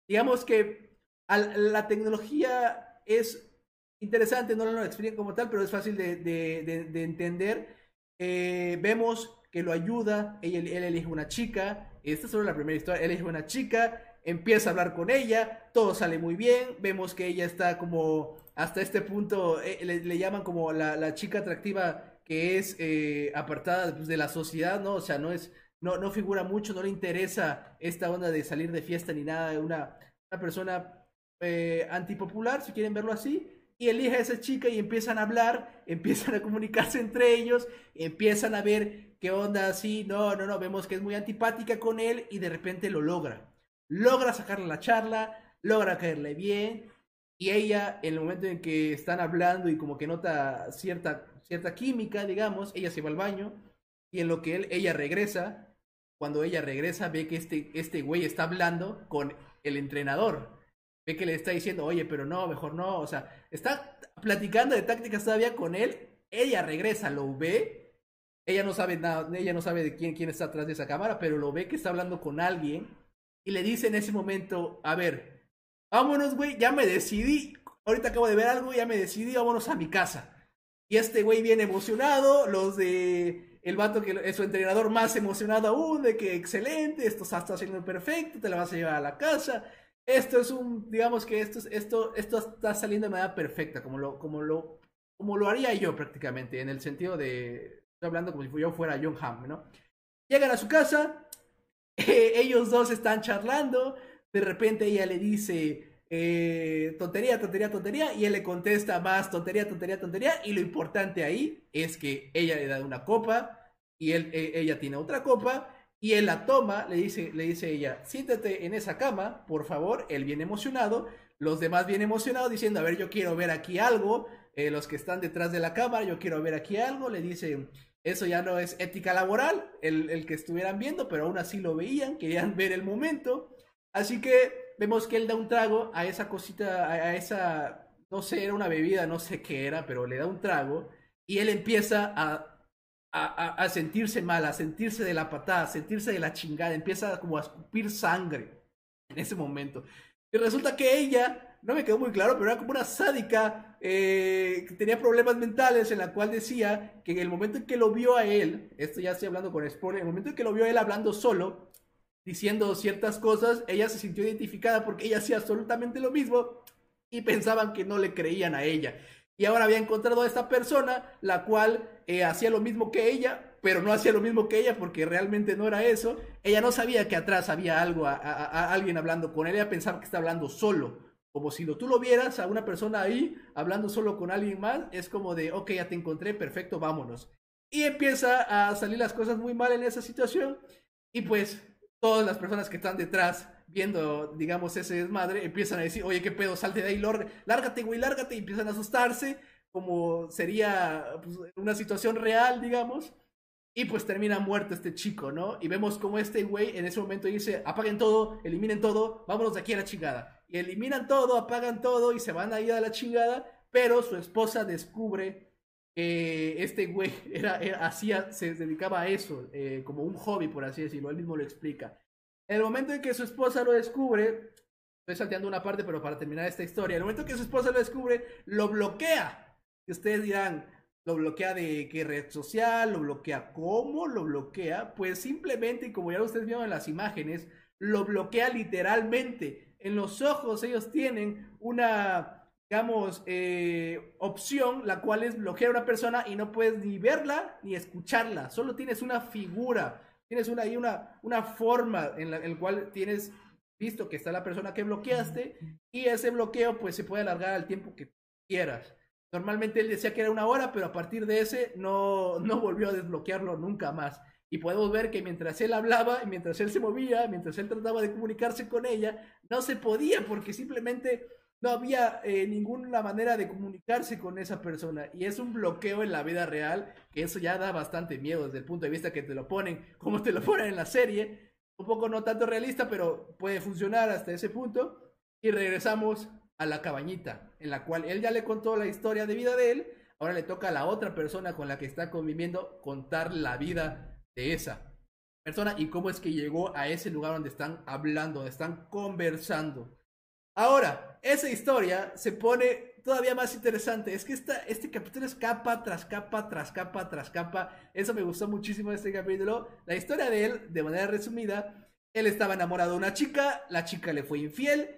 Digamos que la tecnología es interesante, no lo explican como tal, pero es fácil de, entender. Eh, vemos que lo ayuda, él, elige una chica, esta es solo la primera historia, él elige una chica, empieza a hablar con ella, todo sale muy bien, vemos que ella está como hasta este punto, eh, le, llaman como la, chica atractiva que es eh, apartada pues, de la sociedad, ¿no? O sea, no es, no, no figura mucho, no le interesa esta onda de salir de fiesta ni nada, una, una persona eh, antipopular, si quieren verlo así, y elige a esa chica y empiezan a hablar, empiezan a comunicarse entre ellos, empiezan a ver qué onda así, no, no, no, vemos que es muy antipática con él y de repente lo logra. Logra sacarle la charla, logra caerle bien y ella, en el momento en que están hablando y como que nota cierta, cierta química, digamos, ella se va al baño y en lo que él, ella regresa, cuando ella regresa ve que este, este güey está hablando con el entrenador ve que le está diciendo, oye, pero no, mejor no, o sea, está platicando de tácticas todavía con él, ella regresa, lo ve, ella no sabe nada, ella no sabe de quién, quién está atrás de esa cámara, pero lo ve que está hablando con alguien y le dice en ese momento, a ver, vámonos, güey, ya me decidí, ahorita acabo de ver algo, ya me decidí, vámonos a mi casa. Y este güey viene emocionado, los de el vato que es su entrenador más emocionado aún, de que excelente, esto está haciendo perfecto, te la vas a llevar a la casa esto es un, digamos que esto, esto, esto está saliendo de manera perfecta, como lo, como lo, como lo haría yo prácticamente, en el sentido de, hablando como si yo fuera John Hamm, ¿no? Llegan a su casa, ellos dos están charlando, de repente ella le dice, eh, tontería, tontería, tontería, y él le contesta más tontería, tontería, tontería, y lo importante ahí es que ella le da una copa y él, e, ella tiene otra copa, y él la toma, le dice, le dice ella, siéntate en esa cama, por favor. Él viene emocionado, los demás vienen emocionados diciendo, a ver, yo quiero ver aquí algo. Eh, los que están detrás de la cámara, yo quiero ver aquí algo. Le dice, eso ya no es ética laboral, el, que estuvieran viendo, pero aún así lo veían, querían ver el momento. Así que vemos que él da un trago a esa cosita, a esa, no sé, era una bebida, no sé qué era, pero le da un trago. Y él empieza a a, sentirse mal, a sentirse de la patada, a sentirse de la chingada, empieza como a escupir sangre en ese momento. Y resulta que ella, no me quedó muy claro, pero era como una sádica eh, que tenía problemas mentales en la cual decía que en el momento en que lo vio a él, esto ya estoy hablando con spoiler, en el momento en que lo vio a él hablando solo, diciendo ciertas cosas, ella se sintió identificada porque ella hacía absolutamente lo mismo y pensaban que no le creían a ella. Y ahora había encontrado a esta persona, la cual eh, hacía lo mismo que ella, pero no hacía lo mismo que ella porque realmente no era eso. Ella no sabía que atrás había algo, a, alguien hablando con él, ella pensaba que estaba hablando solo. Como si tú lo vieras a una persona ahí hablando solo con alguien más, es como de, ok, ya te encontré, perfecto, vámonos. Y empieza a salir las cosas muy mal en esa situación. Y pues todas las personas que están detrás viendo, digamos, ese desmadre, empiezan a decir, oye, qué pedo, salte de ahí, lárgate, güey, lárgate, y empiezan a asustarse, como sería pues, una situación real, digamos. Y pues termina muerto este chico, ¿no? Y vemos como este güey en ese momento dice, apaguen todo, eliminen todo, vámonos de aquí a la chingada. Y eliminan todo, apagan todo y se van a ir a la chingada, pero su esposa descubre que este güey era, hacía, se dedicaba a eso, eh, como un hobby, por así decirlo, él mismo lo explica. El momento en que su esposa lo descubre, estoy salteando una parte, pero para terminar esta historia, el momento en que su esposa lo descubre, lo bloquea. Y ustedes dirán, lo bloquea de qué red social, lo bloquea cómo, lo bloquea, pues simplemente, como ya ustedes vieron en las imágenes, lo bloquea literalmente. En los ojos ellos tienen una, digamos, eh, opción, la cual es bloquear a una persona y no puedes ni verla ni escucharla, solo tienes una figura, tienes una, ahí una, una forma en la cual tienes visto que está la persona que bloqueaste y ese bloqueo pues se puede alargar al tiempo que quieras. Normalmente él decía que era una hora, pero a partir de ese no, no volvió a desbloquearlo nunca más. Y podemos ver que mientras él hablaba, mientras él se movía, mientras él trataba de comunicarse con ella, no se podía porque simplemente no había eh, ninguna manera de comunicarse con esa persona. Y es un bloqueo en la vida real, que eso ya da bastante miedo desde el punto de vista que te lo ponen, como te lo ponen en la serie. Un poco no tanto realista, pero puede funcionar hasta ese punto. Y regresamos a la cabañita, en la cual él ya le contó la historia de vida de él, ahora le toca a la otra persona con la que está conviviendo contar la vida de esa persona y cómo es que llegó a ese lugar donde están hablando, donde están conversando. Ahora, esa historia se pone todavía más interesante. Es que esta, este capítulo es capa tras capa, tras capa, tras capa. Eso me gustó muchísimo este capítulo. La historia de él, de manera resumida, él estaba enamorado de una chica, la chica le fue infiel,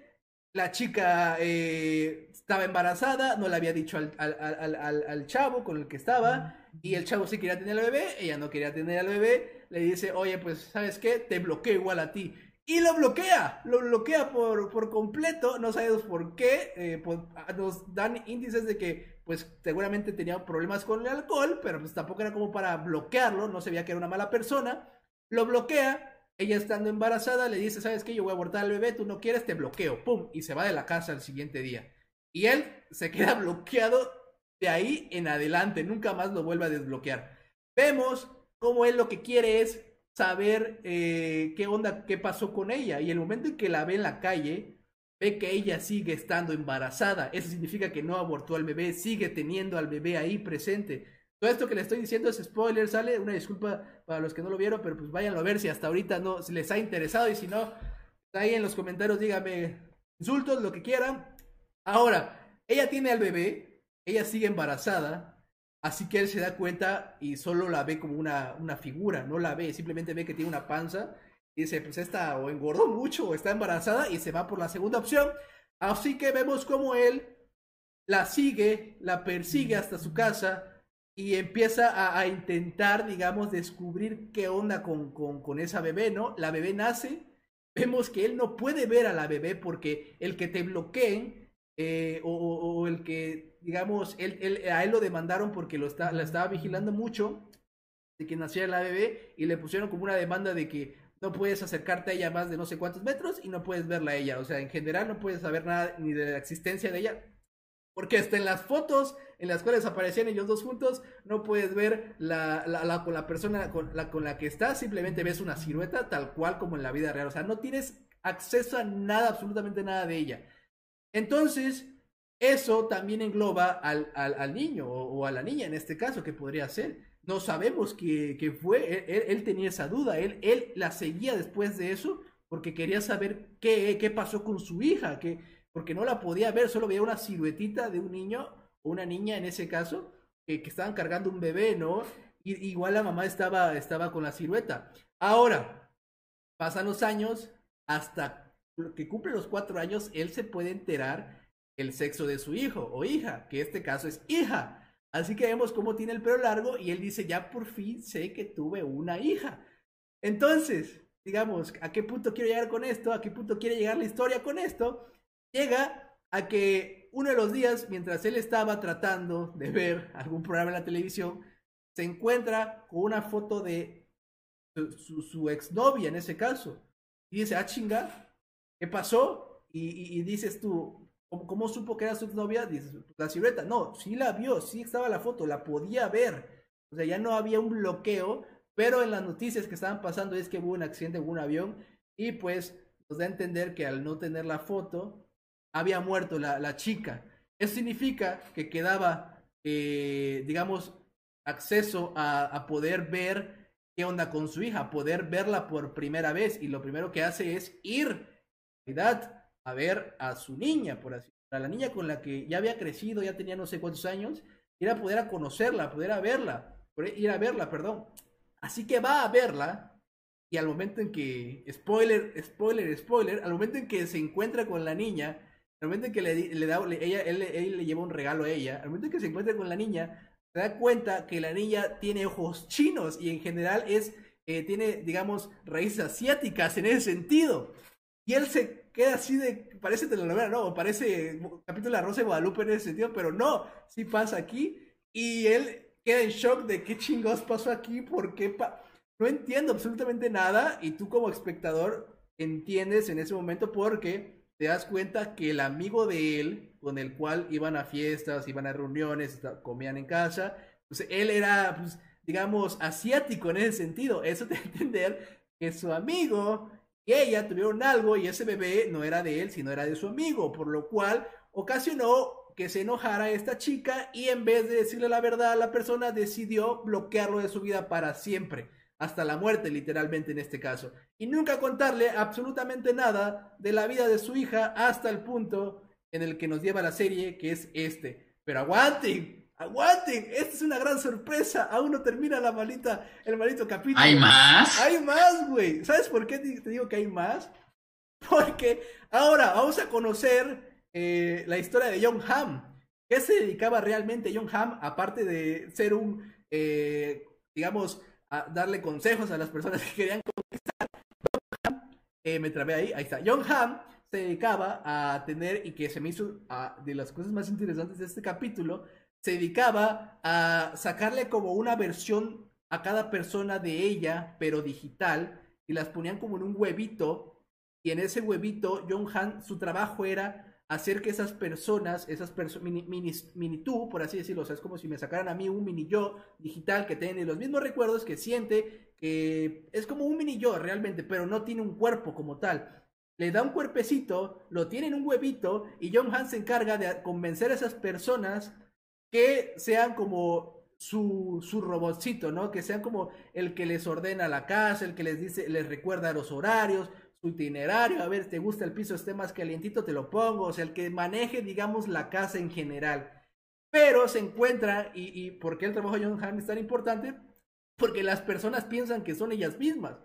la chica eh, estaba embarazada, no le había dicho al, al, chavo con el que estaba, y el chavo sí quería tener al bebé, ella no quería tener al bebé, le dice, oye, pues, ¿sabes qué? Te bloqueo igual a ti. Y lo bloquea, lo bloquea por, por completo, no sabemos por qué, eh, pues, nos dan índices de que, pues, seguramente tenía problemas con el alcohol, pero pues tampoco era como para bloquearlo, no se veía que era una mala persona, lo bloquea, ella estando embarazada le dice, ¿sabes qué? Yo voy a abortar al bebé, tú no quieres, te bloqueo. ¡Pum! Y se va de la casa al siguiente día. Y él se queda bloqueado de ahí en adelante, nunca más lo vuelve a desbloquear. Vemos cómo él lo que quiere es saber eh, qué onda, qué pasó con ella. Y el momento en que la ve en la calle, ve que ella sigue estando embarazada. Eso significa que no abortó al bebé, sigue teniendo al bebé ahí presente. Todo esto que le estoy diciendo es spoiler, sale. Una disculpa para los que no lo vieron, pero pues váyanlo a ver si hasta ahorita no les ha interesado. Y si no, ahí en los comentarios díganme insultos, lo que quieran. Ahora, ella tiene al bebé, ella sigue embarazada. Así que él se da cuenta y solo la ve como una, una figura, no la ve, simplemente ve que tiene una panza y dice, pues esta o engordó mucho o está embarazada y se va por la segunda opción. Así que vemos como él la sigue, la persigue hasta su casa, y empieza a, intentar, digamos, descubrir qué onda con, con, esa bebé, ¿no? La bebé nace, vemos que él no puede ver a la bebé porque el que te bloqueen eh, o, el que, digamos, él, a él lo demandaron porque lo está, la estaba vigilando mucho de que naciera la bebé y le pusieron como una demanda de que no puedes acercarte a ella más de no sé cuántos metros y no puedes verla a ella. O sea, en general no puedes saber nada ni de la existencia de ella porque hasta en las fotos en las cuales aparecían ellos dos juntos, no puedes ver la, con la persona con la, con la que estás, simplemente ves una silueta tal cual como en la vida real. O sea, no tienes acceso a nada, absolutamente nada de ella. Entonces, eso también engloba al, al, niño o, a la niña en este caso, que podría ser. No sabemos qué, fue, él, tenía esa duda, él, él la seguía después de eso porque quería saber qué, qué pasó con su hija, que porque no la podía ver, solo veía una siluetita de un niño o una niña en ese caso, que, estaban cargando un bebé, ¿no? Igual la mamá estaba, estaba con la silueta. Ahora, pasan los años, hasta que cumple los cuatro años, él se puede enterar el sexo de su hijo o hija, que este caso es hija. Así que vemos cómo tiene el pelo largo y él dice, ya por fin sé que tuve una hija. Entonces, digamos, ¿a qué punto quiero llegar con esto? ¿A qué punto quiere llegar la historia con esto? llega a que uno de los días, mientras él estaba tratando de ver algún programa en la televisión, se encuentra con una foto de su, su, exnovia en ese caso. Y dice, ah, chinga, ¿qué pasó? Y, dices tú, ¿cómo, supo que era su novia? Dices, la silueta. No, sí la vio, sí estaba la foto, la podía ver. O sea, ya no había un bloqueo, pero en las noticias que estaban pasando es que hubo un accidente, hubo un avión, y pues nos da a entender que al no tener la foto, había muerto la, la chica. Eso significa que quedaba, eh, digamos, acceso a, poder ver qué onda con su hija, poder verla por primera vez. Y lo primero que hace es ir a ver a su niña, por así a la niña con la que ya había crecido, ya tenía no sé cuántos años, ir a poder a conocerla, poder a verla, ir a verla, perdón. Así que va a verla y al momento en que, spoiler, spoiler, spoiler, al momento en que se encuentra con la niña, al momento en que le, da, ella, él, él, le lleva un regalo a ella, al momento en que se encuentra con la niña, se da cuenta que la niña tiene ojos chinos y en general es, eh, tiene, digamos, raíces asiáticas en ese sentido. Y él se queda así de, parece telenovela, no, parece capítulo de la Rosa de Guadalupe en ese sentido, pero no, sí pasa aquí. Y él queda en shock de qué chingos pasó aquí, por qué... no entiendo absolutamente nada y tú como espectador entiendes en ese momento porque te das cuenta que el amigo de él, con el cual iban a fiestas, iban a reuniones, comían en casa, pues él era, pues, digamos, asiático en ese sentido. Eso te entender que su amigo y ella tuvieron algo y ese bebé no era de él, sino era de su amigo, por lo cual ocasionó que se enojara esta chica y en vez de decirle la verdad a la persona decidió bloquearlo de su vida para siempre hasta la muerte literalmente en este caso, y nunca contarle absolutamente nada de la vida de su hija hasta el punto en el que nos lleva la serie, que es este. Pero aguanten, aguanten, esta es una gran sorpresa, aún no termina la malita, el maldito capítulo. ¿Hay más? Hay más, güey. ¿Sabes por qué te digo que hay más? Porque ahora vamos a conocer eh, la historia de John Hamm. ¿Qué se dedicaba realmente John Hamm, aparte de ser un, eh, digamos, a darle consejos a las personas que querían conquistar. Eh, me trabé ahí, ahí está. John Hamm se dedicaba a tener, y que se me hizo de las cosas más interesantes de este capítulo, se dedicaba a sacarle como una versión a cada persona de ella, pero digital, y las ponían como en un huevito, y en ese huevito John Hamm, su trabajo era hacer que esas personas, esas personas, mini, mini, mini, tú, por así decirlo, o sea, es como si me sacaran a mí un mini yo digital que tiene los mismos recuerdos, que siente, que es como un mini yo realmente, pero no tiene un cuerpo como tal. Le da un cuerpecito, lo tiene en un huevito y John Hans se encarga de convencer a esas personas que sean como su, su robotcito, ¿no? Que sean como el que les ordena la casa, el que les dice, les recuerda los horarios, su itinerario, a ver, te gusta el piso, esté más calientito, te lo pongo, o sea, el que maneje, digamos, la casa en general. Pero se encuentra, y, y ¿por qué el trabajo de John Hamm es tan importante? Porque las personas piensan que son ellas mismas,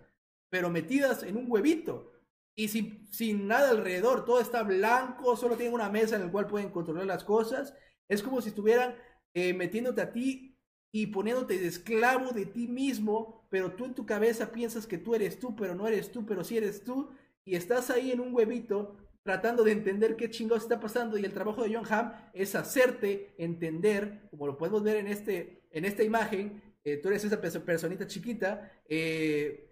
pero metidas en un huevito. Y sin, sin nada alrededor, todo está blanco, solo tienen una mesa en la cual pueden controlar las cosas. Es como si estuvieran eh, metiéndote a ti y poniéndote de esclavo de ti mismo, pero tú en tu cabeza piensas que tú eres tú, pero no eres tú, pero sí eres tú, y estás ahí en un huevito tratando de entender qué chingados está pasando, y el trabajo de John Hamm es hacerte entender, como lo podemos ver en, este, en esta imagen, eh, tú eres esa personita chiquita, eh,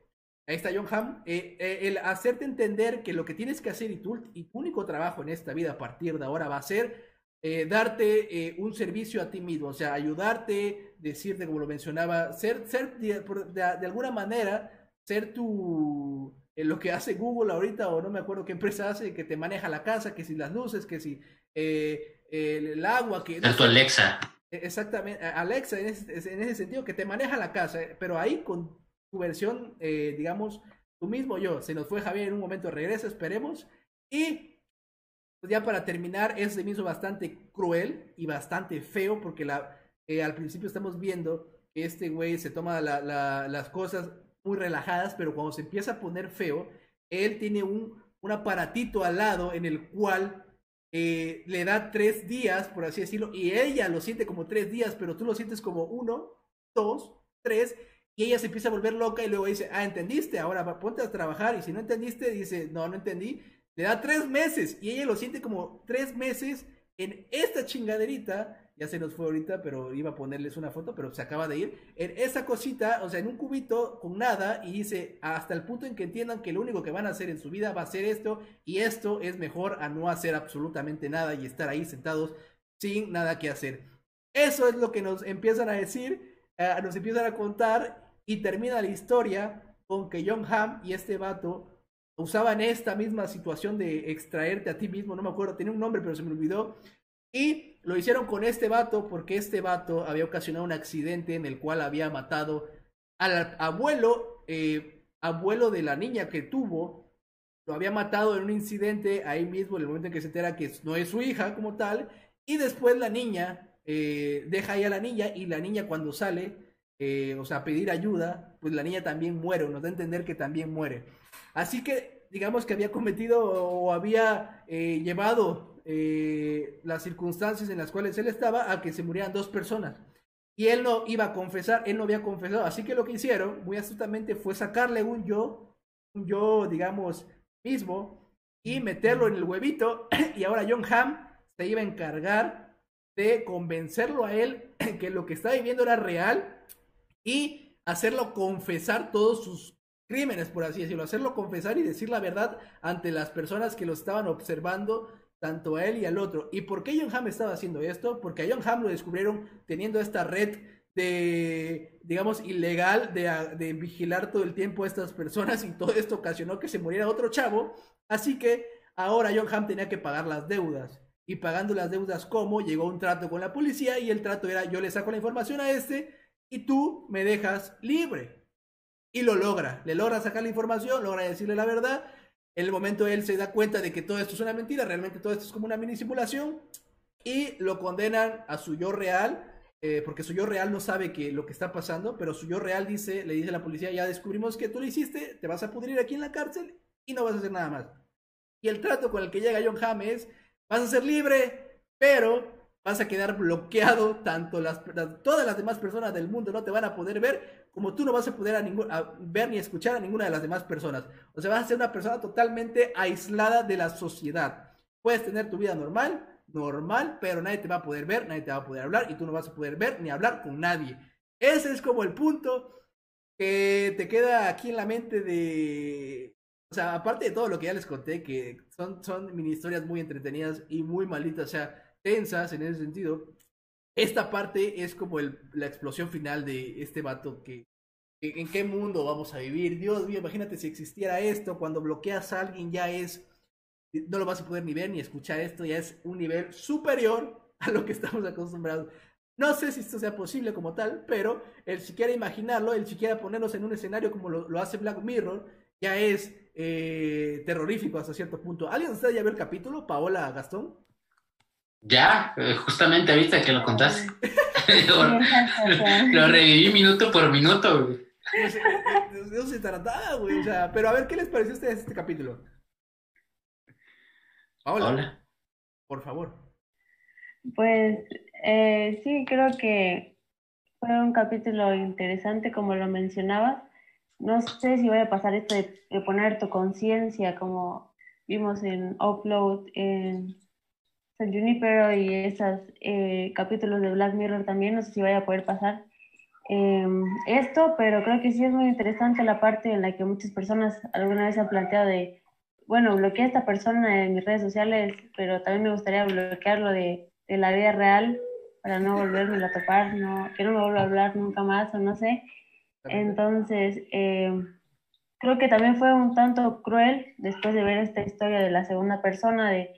ahí está John Hamm, el hacerte entender que lo que tienes que hacer y y tu único trabajo en esta vida a partir de ahora va a ser darte un servicio a ti mismo, o sea, ayudarte, decirte, como lo mencionaba, ser, ser de, de, alguna manera, ser tu, eh, lo que hace Google ahorita, o no me acuerdo qué empresa hace, que te maneja la casa, que si las luces, que si eh, el, agua, que... No Alexa. E, exactamente, Alexa en ese, en ese, sentido, que te maneja la casa, eh, pero ahí con tu versión, digamos, tú mismo, yo, se nos fue Javier en un momento, regresa, esperemos, y pues ya para terminar, es de mismo bastante cruel y bastante feo, porque la eh, al principio estamos viendo que este güey se toma las cosas muy relajadas, pero cuando se empieza a poner feo, él tiene un, un aparatito al lado en el cual eh, le da tres días, por así decirlo, y ella lo siente como tres días, pero tú lo sientes como uno, dos, tres, y ella se empieza a volver loca y luego dice, ah, entendiste, ahora ponte a trabajar, y si no entendiste, dice, no, no entendí, le da tres meses, y ella lo siente como tres meses en esta chingaderita ya se nos fue ahorita, pero iba a ponerles una foto, pero se acaba de ir. En esa cosita, o sea, en un cubito con nada, y dice, hasta el punto en que entiendan que lo único que van a hacer en su vida va a ser esto, y esto es mejor a no hacer absolutamente nada y estar ahí sentados sin nada que hacer. Eso es lo que nos empiezan a decir, eh, nos empiezan a contar, y termina la historia con que John Ham y este vato usaban esta misma situación de extraerte a ti mismo, no me acuerdo, tenía un nombre, pero se me olvidó. Y lo hicieron con este vato porque este vato había ocasionado un accidente en el cual había matado al abuelo, eh, abuelo de la niña que tuvo, lo había matado en un incidente ahí mismo, en el momento en que se entera que no es su hija como tal, y después la niña eh, deja ahí a la niña y la niña cuando sale, eh, o sea, pedir ayuda, pues la niña también muere, nos da a entender que también muere. Así que digamos que había cometido o había llevado eh, las circunstancias en las cuales él estaba a que se murieran dos personas. Y él no iba a confesar, él no había confesado. Así que lo que hicieron, muy astutamente, fue sacarle un yo, un yo, digamos, mismo, y meterlo en el huevito. Y ahora John Ham se iba a encargar de convencerlo a él que lo que estaba viviendo era real y hacerlo confesar todos sus crímenes, por así decirlo, hacerlo confesar y decir la verdad ante las personas que lo estaban observando tanto a él y al otro. ¿Y por qué John Hamm estaba haciendo esto? Porque a John Hamm lo descubrieron teniendo esta red de, digamos, ilegal de, de, vigilar todo el tiempo a estas personas y todo esto ocasionó que se muriera otro chavo. Así que ahora John Hamm tenía que pagar las deudas. Y pagando las deudas, ¿cómo? Llegó un trato con la policía y el trato era yo le saco la información a este y tú me dejas libre. Y lo logra, le logra sacar la información, logra decirle la verdad en el momento él se da cuenta de que todo esto es una mentira, realmente todo esto es como una mini simulación y lo condenan a su yo real, eh, porque su yo real no sabe que lo que está pasando, pero su yo real dice, le dice a la policía, ya descubrimos que tú lo hiciste, te vas a pudrir aquí en la cárcel y no vas a hacer nada más. Y el trato con el que llega John Hamm es, vas a ser libre, pero vas a quedar bloqueado, tanto las, todas las demás personas del mundo no te van a poder ver, como tú no vas a poder ver ni escuchar a ninguna de las demás personas. O sea, vas a ser una persona totalmente aislada de la sociedad. Puedes tener tu vida normal, normal, pero nadie te va a poder ver, nadie te va a poder hablar y tú no vas a poder ver ni hablar con nadie. Ese es como el punto que te queda aquí en la mente de... O sea, aparte de todo lo que ya les conté, que son, son mini historias muy entretenidas y muy malitas, o sea, tensas en ese sentido. Esta parte es como el, la explosión final de este vato que, ¿En qué mundo vamos a vivir? Dios mío, imagínate si existiera esto, cuando bloqueas a alguien ya es, no lo vas a poder ni ver ni escuchar esto, ya es un nivel superior a lo que estamos acostumbrados. No sé si esto sea posible como tal, pero el siquiera imaginarlo, el siquiera ponernos en un escenario como lo, hace Black Mirror, ya es eh, terrorífico hasta cierto punto. ¿Alguien de ustedes ya vio el capítulo? Paola Gastón. Ya, eh, justamente ahorita que lo contaste. lo, reviví minuto por minuto, güey. De eso se trataba, güey. O sea, pero a ver, ¿qué les pareció a ustedes este capítulo? Hola. Por favor. Pues eh, sí, creo que fue un capítulo interesante, como lo mencionabas. No sé si voy a pasar esto de, de poner tu conciencia, como vimos en Upload, en San Junipero y esos eh, capítulos de Black Mirror también, no sé si vaya a poder pasar em, esto, pero creo que sí es muy interesante la parte en la que muchas personas alguna vez han planteado de, bueno, bloqueé a esta persona en mis redes sociales, pero también me gustaría bloquearlo de, de la vida real para no volverme a topar, no, que no me vuelva a hablar nunca más o no sé. Entonces, em, creo que también fue un tanto cruel después de ver esta historia de la segunda persona, de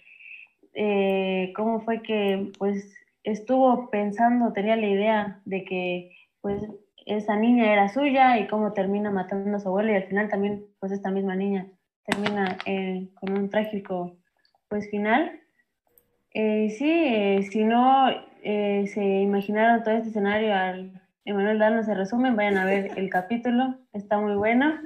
eh, cómo fue que pues estuvo pensando, tenía la idea de que pues esa niña era suya y cómo termina matando a su abuela y al final también pues esta misma niña termina eh, con un trágico pues final. Eh, sí, si no se imaginaron todo este escenario al Emanuel Dano se resumen, vayan a ver el capítulo, está muy bueno.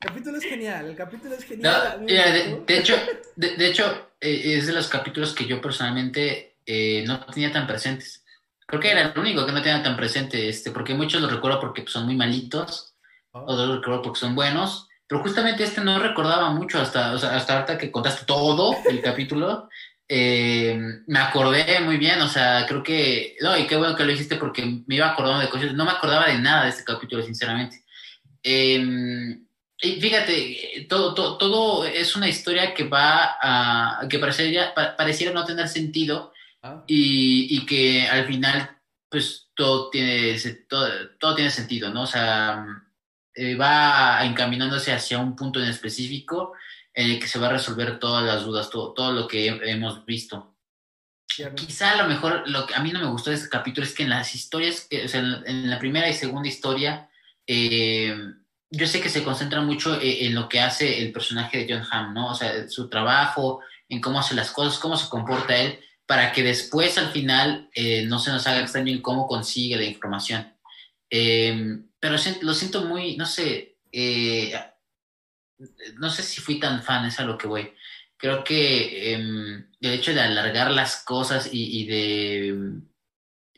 El capítulo es genial, el capítulo es genial. de, hecho, de, hecho eh, es de los capítulos que yo personalmente eh, no tenía tan presentes. Creo que era el único que no tenía tan presente, este, porque muchos los recuerdo porque son muy malitos, oh. otros los recuerdo porque son buenos, pero justamente este no recordaba mucho hasta, o sea, hasta ahorita que contaste todo el capítulo, eh, me acordé muy bien, o sea, creo que, no, y qué bueno que lo dijiste porque me iba acordando de cosas, no me acordaba de nada de este capítulo, sinceramente. Em, y fíjate, todo, todo, todo, es una historia que va a, que pareciera, pareciera no tener sentido ah. y, y, que al final, pues todo tiene, todo, todo tiene sentido, ¿no? O sea, eh, va encaminándose hacia un punto en específico en el que se va a resolver todas las dudas, todo, todo lo que hemos visto. Quizá a lo mejor lo que a mí no me gustó de este capítulo es que en las historias, o sea, en la primera y segunda historia, eh, yo sé que se concentra mucho eh, en, lo que hace el personaje de John Hamm, ¿no? O sea, su trabajo, en cómo hace las cosas, cómo se comporta él, para que después al final eh, no se nos haga extraño en cómo consigue la información. pero lo siento muy, no sé, no sé si fui tan fan, es a lo que voy. Creo que em, el hecho de alargar las cosas y, de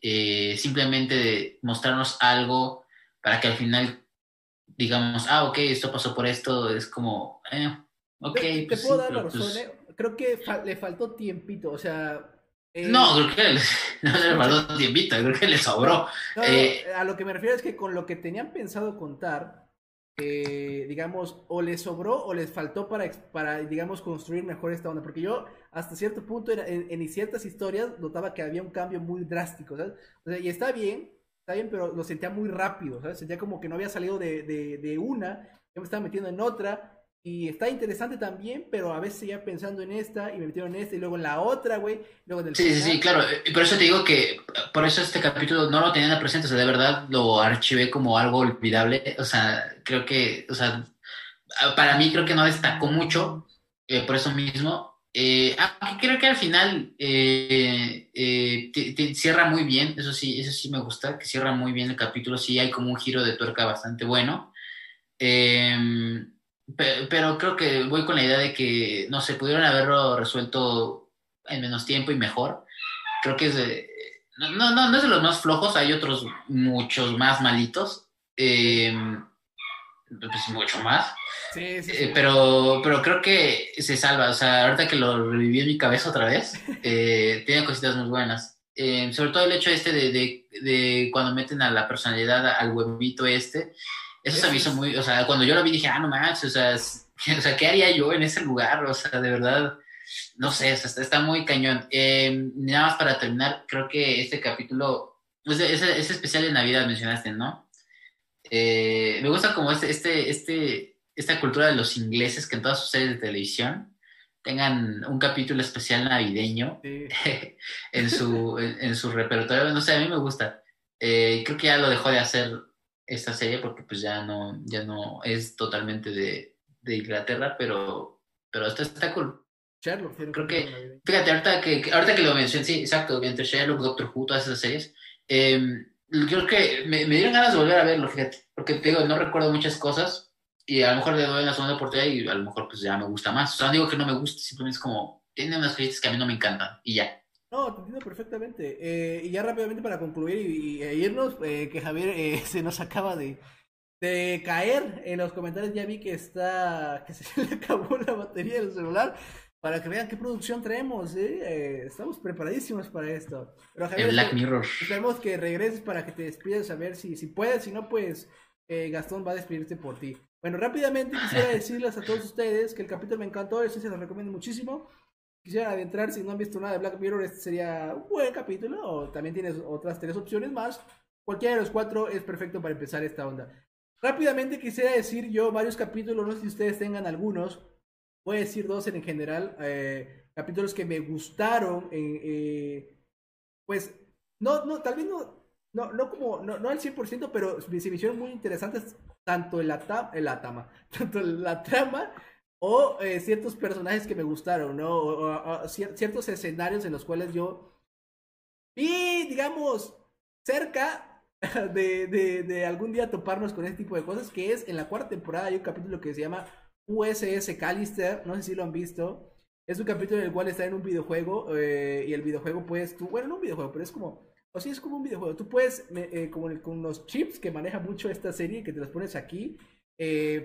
eh, simplemente de mostrarnos algo para que al final digamos, ah, ok, esto pasó por esto, es como, eh, ok. Te, pues puedo dar la razón, pues eh. creo que le faltó tiempito, o sea... no, creo que le, no le faltó tiempito, creo que le sobró. a lo que me refiero es que con lo que tenían pensado contar, eh, digamos, o les sobró o les faltó para, para, digamos, construir mejor esta onda. Porque yo, hasta cierto punto, en, en, ciertas historias, notaba que había un cambio muy drástico, ¿sabes? O sea, y está bien, está bien, pero lo sentía muy rápido, ¿sabes? Sentía como que no había salido de, de, de una, ya me estaba metiendo en otra, y está interesante también, pero a veces seguía pensando en esta y me metieron en esta y luego en la otra, güey. Luego en el sí, sí, sí, claro. Por eso te digo que por eso este capítulo no lo tenía presente. O sea, de verdad lo archivé como algo olvidable. O sea, creo que, o sea, para mí creo que no destacó mucho. Eh, por eso mismo. Eh, creo que al final eh, eh cierra muy bien. Eso sí, eso sí me gusta, que cierra muy bien el capítulo. Sí, hay como un giro de tuerca bastante bueno. Eh, pero, creo que voy con la idea de que, no sé, pudieron haberlo resuelto en menos tiempo y mejor. Creo que es de, no, no, no es de los más flojos, hay otros muchos más malitos. Eh, pues mucho más. Sí, sí, eh, pero, pero creo que se salva. O sea, ahorita que lo reviví en mi cabeza otra vez, eh, tiene cositas muy buenas. sobre todo el hecho este de, de, de, cuando meten a la personalidad al huevito este, eso se me hizo muy, o sea, cuando yo lo vi dije, ah, no manches, o sea, o sea, ¿qué haría yo en ese lugar? O sea, de verdad, no sé, o sea, está, muy cañón. Eh, nada más para terminar, creo que este capítulo, ese, ese especial de Navidad mencionaste, ¿no? Eh, me gusta como este, este, este, esta cultura de los ingleses que en todas sus series de televisión tengan un capítulo especial navideño en, su, en, su repertorio. No sé, a mí me gusta. Eh, creo que ya lo dejó de hacer esta serie porque pues ya no, ya no es totalmente de, de Inglaterra, pero, pero esto está cool. Sherlock, creo que, fíjate, ahorita que, ahorita que lo mencioné, sí, exacto, entre Sherlock, Doctor Who, todas esas series, eh, creo que me, me, dieron ganas de volver a verlo, fíjate, porque te digo, no recuerdo muchas cosas y a lo mejor le doy la segunda oportunidad y a lo mejor pues ya me gusta más. O sea, no digo que no me guste, simplemente es como, tiene unas cositas que a mí no me encantan y ya. No, te entiendo perfectamente. Eh, y ya rápidamente para concluir y, e irnos, eh, que Javier eh, se nos acaba de, de caer en los comentarios. Ya vi que está, que se le acabó la batería del celular. Para que vean qué producción traemos, estamos preparadísimos para esto. Pero Javier, Black Mirror. Esperemos que regreses para que te despidas a ver si, si puedes, si no, pues Gastón va a despedirte por ti. Bueno, rápidamente quisiera decirles a todos ustedes que el capítulo me encantó, eso se los recomiendo muchísimo quisiera adentrar, si no han visto nada de Black Mirror, este sería un buen capítulo. O también tienes otras tres opciones más. Cualquiera de los cuatro es perfecto para empezar esta onda. Rápidamente quisiera decir yo varios capítulos, no sé si ustedes tengan algunos. Voy a decir dos en general. Eh, capítulos que me gustaron. Eh, pues, no, no, tal vez no, no, no como, no, no al 100%, pero se me hicieron muy interesantes tanto en la, en la tama, tanto la trama o eh, ciertos personajes que me gustaron, ¿no? O, ciertos escenarios en los cuales yo vi, digamos, cerca de, de, de, algún día toparnos con este tipo de cosas, que es en la cuarta temporada hay un capítulo que se llama USS Callister, no sé si lo han visto. Es un capítulo en el cual está en un videojuego eh, y el videojuego pues tú, bueno, no un videojuego, pero es como, o sí es como un videojuego. Tú puedes, eh, como con los chips que maneja mucho esta serie, que te los pones aquí,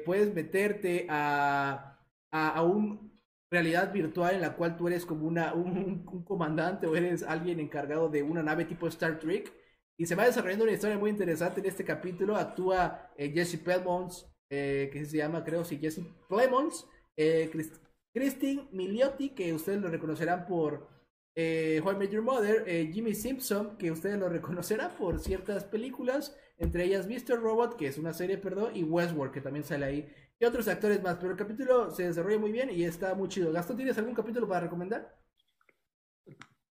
puedes meterte a a, un realidad virtual en la cual tú eres como una, un, un comandante o eres alguien encargado de una nave tipo Star Trek. Y se va desarrollando una historia muy interesante en este capítulo. Actúa eh, Jesse Plemons, eh, que se llama, creo, sí, Jesse Plemons. Eh, Christine Miliotti, que ustedes lo reconocerán por eh, How I Mother. Eh, Jimmy Simpson, que ustedes lo reconocerán por ciertas películas. Entre ellas Mr. Robot, que es una serie, perdón. Y Westworld, que también sale ahí y otros actores más. Pero el capítulo se desarrolla muy bien y está muy chido. Gastón, ¿tienes algún capítulo para recomendar?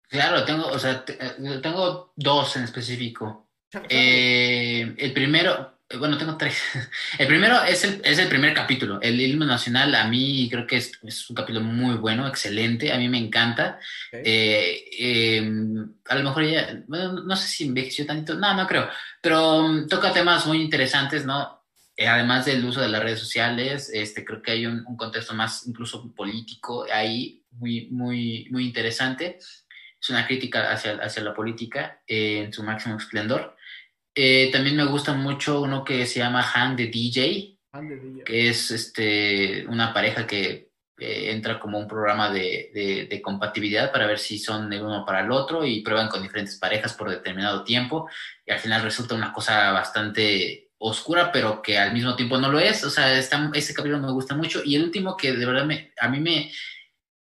Claro, tengo, o sea, eh, tengo dos en específico. Eh, el primero, bueno, tengo tres. El primero es el, es el primer capítulo. El himno nacional a mí creo que es, es, un capítulo muy bueno, excelente. A mí me encanta. Okay. Eh, a lo mejor ya, bueno, no sé si envejeció tanto, no, no creo, pero um, toca temas muy interesantes, ¿no? Eh, además del uso de las redes sociales, este, creo que hay un, un, contexto más incluso político ahí muy, muy, muy interesante. Es una crítica hacia, hacia la política eh, en su máximo esplendor. Eh, también me gusta mucho uno que se llama Han de DJ, DJ. que es este, una pareja que eh, entra como un programa de, de, de, compatibilidad para ver si son el uno para el otro y prueban con diferentes parejas por determinado tiempo y al final resulta una cosa bastante oscura, pero que al mismo tiempo no lo es. O sea, está, ese capítulo me gusta mucho. Y el último que de verdad me, a mí me...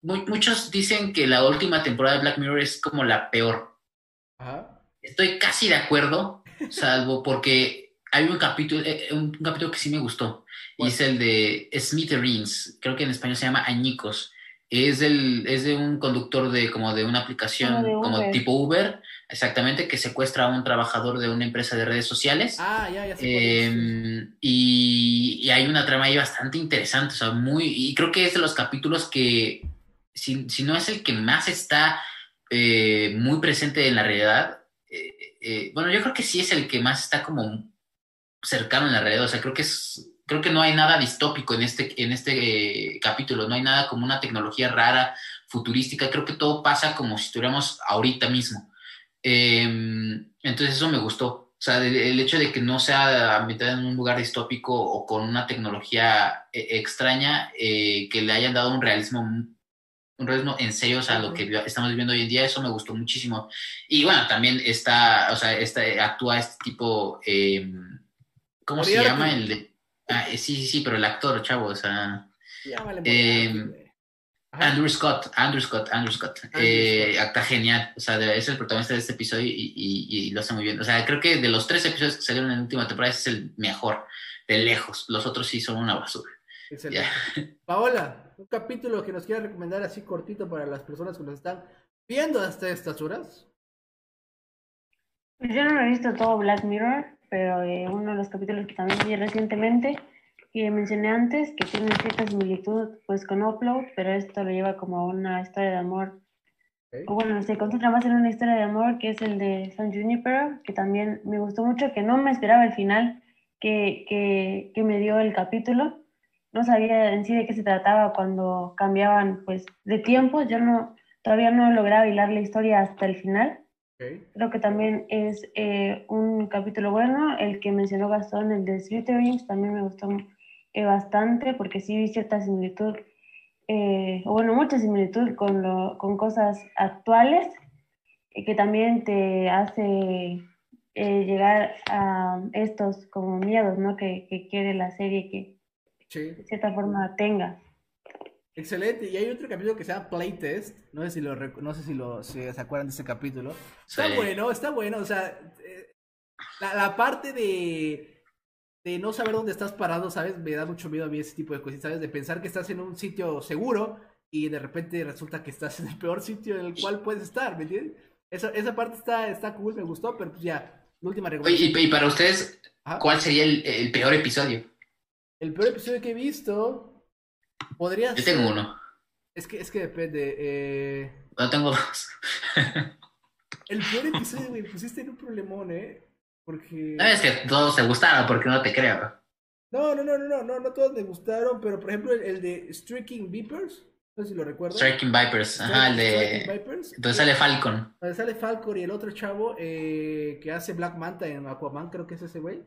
Muy, muchos dicen que la última temporada de Black Mirror es como la peor. Ajá. Estoy casi de acuerdo, salvo porque hay un capítulo, eh, un, un, capítulo que sí me gustó. Y es el de Smithereens. Creo que en español se llama Añicos. Es, el, es de un conductor de como de una aplicación Como tipo Uber, exactamente, que secuestra a un trabajador de una empresa de redes sociales. Ah, ya, ya. Eh, y, y hay una trama ahí bastante interesante, o sea, muy, y creo que es de los capítulos que, si, si no es el que más está eh, muy presente en la realidad, eh, bueno, yo creo que sí es el que más está como cercano en la realidad, o sea, creo que es, creo que no hay nada distópico en este, en este eh, capítulo, no hay nada como una tecnología rara, futurística, creo que todo pasa como si estuviéramos ahorita mismo. Eh, entonces eso me gustó. O sea, el, hecho de que no sea ambientada en un lugar distópico o con una tecnología eh, extraña, que le hayan dado un realismo, un realismo en serio, o sea, lo que estamos viviendo hoy en día, eso me gustó muchísimo. Y bueno, también está, o sea, está, actúa este tipo, eh, ¿cómo se llama? El de, ah, sí, sí, sí, pero el actor, chavo, o sea, Llámale eh. Andrew Scott, Andrew Scott, Andrew Scott. Andrew Eh, Scott. acta genial. O sea, de- es el protagonista de este episodio y, y- y lo hace muy bien. O sea, creo que de los tres episodios que salieron en la última temporada, ese es el mejor, de lejos. Los otros sí son una basura. Excelente. Paola, un capítulo que nos quiera recomendar así cortito para las personas que nos están viendo hasta estas horas. Pues yo no lo he visto todo Black Mirror, pero eh, uno de los capítulos que también vi recientemente, que mencioné antes, que tiene cierta similitud pues con Upload, pero esto lo lleva como a una historia de amor. O bueno, se concentra más en una historia de amor, que es el de San Junipero, que también me gustó mucho, que no me esperaba el final que, que, que me dio el capítulo. No sabía en sí de qué se trataba cuando cambiaban pues de tiempo. Yo no, todavía no lograba hilar la historia hasta el final. Creo que también es eh, un capítulo bueno. El que mencionó Gastón, el de Slytherins, también me gustó eh, bastante porque sí vi cierta similitud, eh, o bueno, mucha similitud con, lo, con cosas actuales eh, que también te hace llegar a estos como miedos, ¿no? Que, que quiere la serie que Sí. de cierta forma tenga. Excelente. Y hay otro capítulo que se llama Playtest. No sé si lo rec- no sé si lo si se acuerdan de ese capítulo. Está Sí. bueno, está bueno. O sea, eh, la, la parte de, de no saber dónde estás parado, ¿sabes? Me da mucho miedo a mí ese tipo de cosas, ¿sabes? De pensar que estás en un sitio seguro y de repente resulta que estás en el peor sitio en el cual puedes estar, ¿me entiendes? Esa, esa parte está, está cool, me gustó, pero pues ya, la última Oye, recomendación. y, y para ustedes, Ajá. ¿cuál sería el, el peor episodio? El peor episodio que he visto podría Yo ser... tengo uno. Es que, es que depende. Eh... Yo tengo dos. El peor episodio, güey, pusiste en un problemón, ¿eh? Porque... No es que todos te gustaron, porque no te creo. No, no, no, no, no, no, no todos me gustaron, pero por ejemplo el, el de Striking Vipers, no sé si lo recuerdan. Striking Vipers, ajá, el de... Vipers. Entonces sale Falcon. Donde sale Falcon y el otro chavo eh, que hace Black Manta en Aquaman, creo que es ese güey.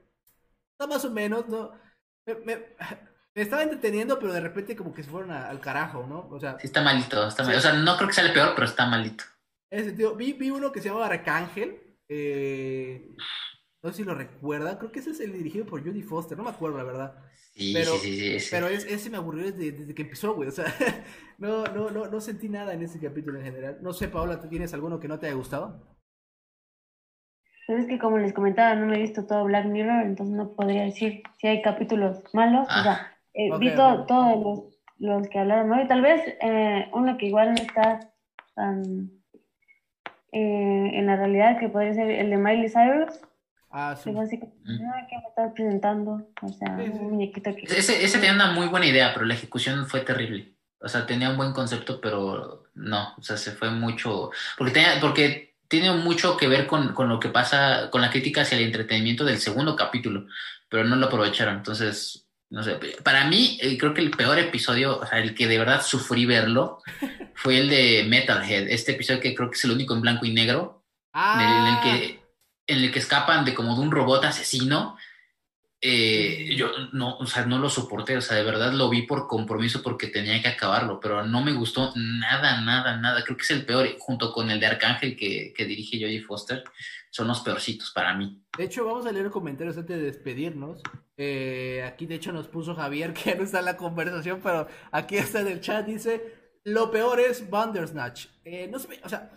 Está más o menos, ¿no? Me, me- me estaba entreteniendo, pero de repente como que se fueron a- al carajo, ¿no? O sea, Sí, está malito, está malito. O sea, no creo que sea el peor, pero está malito. en ese sentido, vi, vi uno que se llama Arcángel. eh, no sé si lo recuerdan. Creo que ese es el dirigido por Judy Foster. No me acuerdo, la verdad. Sí, Pero- sí, sí, sí. Pero es- ese me aburrió desde, desde que empezó, güey. O sea, no, no, no, no sentí nada en ese capítulo en general. No sé, Paola, ¿tú tienes alguno que no te haya gustado? Pues es que como les comentaba, no me he visto todo Black Mirror, entonces no podría decir si hay capítulos malos. Ah. O sea, eh, Ok, vi ok. to- todos los, los que hablaron hoy. Tal vez eh, uno que igual no está tan eh, en la realidad, que podría ser el de Miley Cyrus. Ah, sí. Que así Mm. "Ay, ¿qué me estás presentando? O sea, Sí, sí. un muñequito que... Ese, ese tenía una muy buena idea, pero la ejecución fue terrible. O sea, tenía un buen concepto, pero no, o sea, se fue mucho, porque tenía, porque tiene mucho que ver con, con lo que pasa, con la crítica hacia el entretenimiento del segundo capítulo, pero no lo aprovecharon. Entonces, no sé, para mí, eh, creo que el peor episodio, o sea, el que de verdad sufrí verlo, fue el de Metalhead, este episodio que creo que es el único en blanco y negro, en el, en el Ah, que en el que escapan de como de un robot asesino eh, yo no o sea no lo soporté o sea de verdad lo vi por compromiso porque tenía que acabarlo pero no me gustó nada nada nada creo que es el peor junto con el de Arcángel que, que dirige Jodie Foster son los peorcitos para mí De hecho, vamos a leer comentarios antes de despedirnos. Eh, aquí, de hecho, nos puso Javier, que no está en la conversación, pero aquí está en el chat. Dice: Lo peor es Bandersnatch. Eh, no sé, o sea,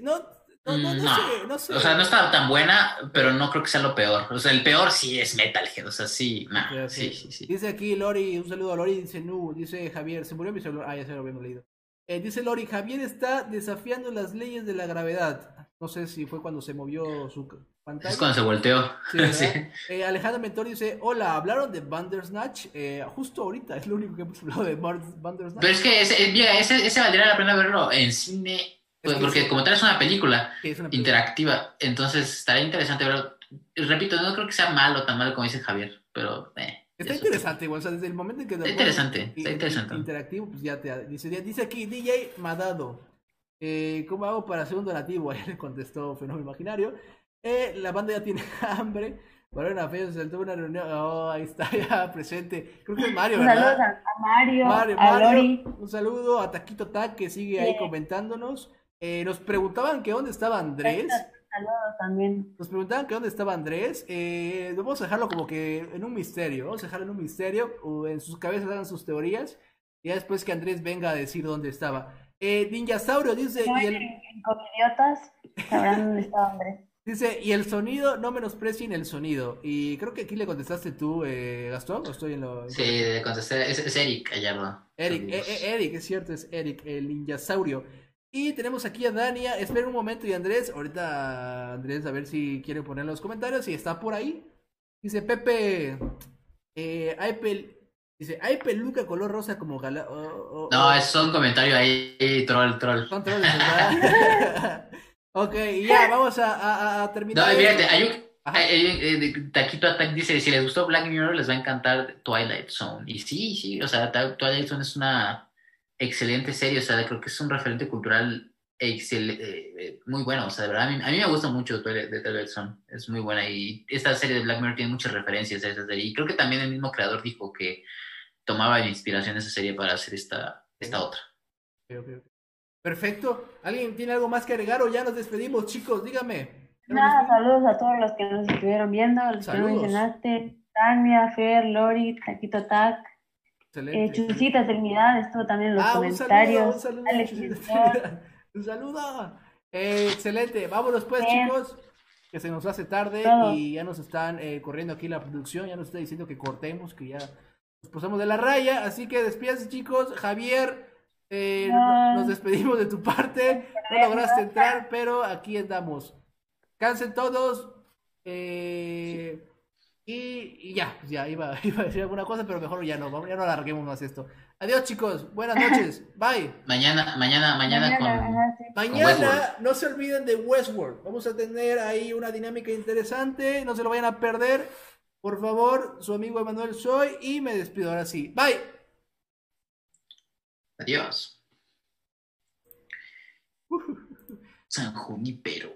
no, no, no, no no. sé, no sé. o sea no está tan buena pero no creo que sea lo peor o sea el peor sí es Metalhead o sea sí nah, sí sí sí Dice aquí Lori, un saludo a Lori, dice Nu, dice Javier, se murió mi celular. Ah, ya se lo habíamos leído. Eh, dice Lori, Javier está desafiando las leyes de la gravedad. No sé si fue cuando se movió su pantalla. es cuando se volteó Sí. Eh, Alejandro Mentor dice, hola, ¿hablaron de Bandersnatch? Eh, justo ahorita, es lo único que hemos hablado de Bandersnatch. Pero es que ese, eh, mira, ese, ese valdría la pena verlo en cine, pues, que porque sí. como tal es una película Que es una película. interactiva, entonces estaría interesante verlo. Repito, no creo que sea malo tan malo como dice Javier, pero eh, Está interesante, güey, o sea, desde el momento en que... Está interesante, está interesante. Interactivo, pues ya te... Dice, dice aquí, DJ Madado, eh, ¿cómo hago para hacer un donativo? Ahí le contestó Fenómeno Imaginario. Eh, la banda ya tiene hambre. Varona Feo se saltó una reunión. Oh, ahí está ya presente. Creo que es Mario, Un ¿verdad? saludo a, a Mario, Mario, a Mario, Lori. un saludo a Taquito Tac que sigue ahí Sí. comentándonos. Eh, nos preguntaban que dónde estaba Andrés. Saludos también. Nos preguntaban que dónde estaba Andrés. Eh, vamos a dejarlo como que en un misterio. Vamos a dejarlo en un misterio. O en sus cabezas hagan sus teorías. Y ya después que Andrés venga a decir dónde estaba. Eh, Ninjasaurio dice. No, Y en, el, en Comidiotas sabrán dónde estaba Andrés. dice, y el sonido, no menosprecien el sonido. Y creo que aquí le contestaste tú, eh, Gastón. ¿O estoy en lo. Sí, le contesté, es, es Eric Gallardo. Eric, eh, eh, Eric, es cierto, es Eric, el ninjasaurio. Y tenemos aquí a Dania, esperen un momento y Andrés, ahorita Andrés a ver si quiere poner los comentarios, si está por ahí. Dice Pepe, eh, hay pel- dice, hay peluca color rosa como gala... oh, oh, No, oh". es un comentario ahí, troll, troll. Son trolls, ¿verdad? ok, y ya, vamos a, a- a No, terminar. fíjate, hay un, eh, Taquito Attack dice, si les gustó Black Mirror, les va a encantar Twilight Zone. Y sí, sí, o sea, Twilight Zone es una excelente serie, o sea, creo que es un referente cultural excel- eh, eh, muy bueno, o sea, de verdad, a mí, a mí me gusta mucho de Twilight Zone, es muy buena. Y esta serie de Black Mirror tiene muchas referencias a esa serie. Y creo que también el mismo creador dijo que tomaba de inspiración esa serie para hacer esta, esta otra. Perfecto. ¿Alguien tiene algo más que agregar o ya nos despedimos, chicos? Dígame. ¿Ya nos Nada, saludos a todos los que nos estuvieron viendo, los que Saludos. no mencionaste. Tania, Fer, Lori, Taquito Tac, eh, Excelente. Chusita Trinidad, estuvo también en los Ah, un saludo, un saludo, Alex Chusita. Un saludo. Eh, excelente. Vámonos pues, Bien. chicos. Que se nos hace tarde Todo. y ya nos están eh, corriendo aquí la producción. Ya nos está diciendo que cortemos, que ya nos pasamos de la raya. Así que despídense, chicos. Javier, eh, No. nos despedimos de tu parte. No lograste entrar, pero aquí andamos. Cansen todos. Eh, y, y ya, pues ya iba, iba a decir alguna cosa, pero mejor ya no, ya no alarguemos más esto. Adiós, chicos. Buenas noches. Bye. Mañana, mañana, mañana, con... Mañana no se olviden de Westworld. Vamos a tener ahí una dinámica interesante. No se lo vayan a perder. Por favor, su amigo Emanuel soy y me despido ahora sí. Bye. Adiós. San Junipero.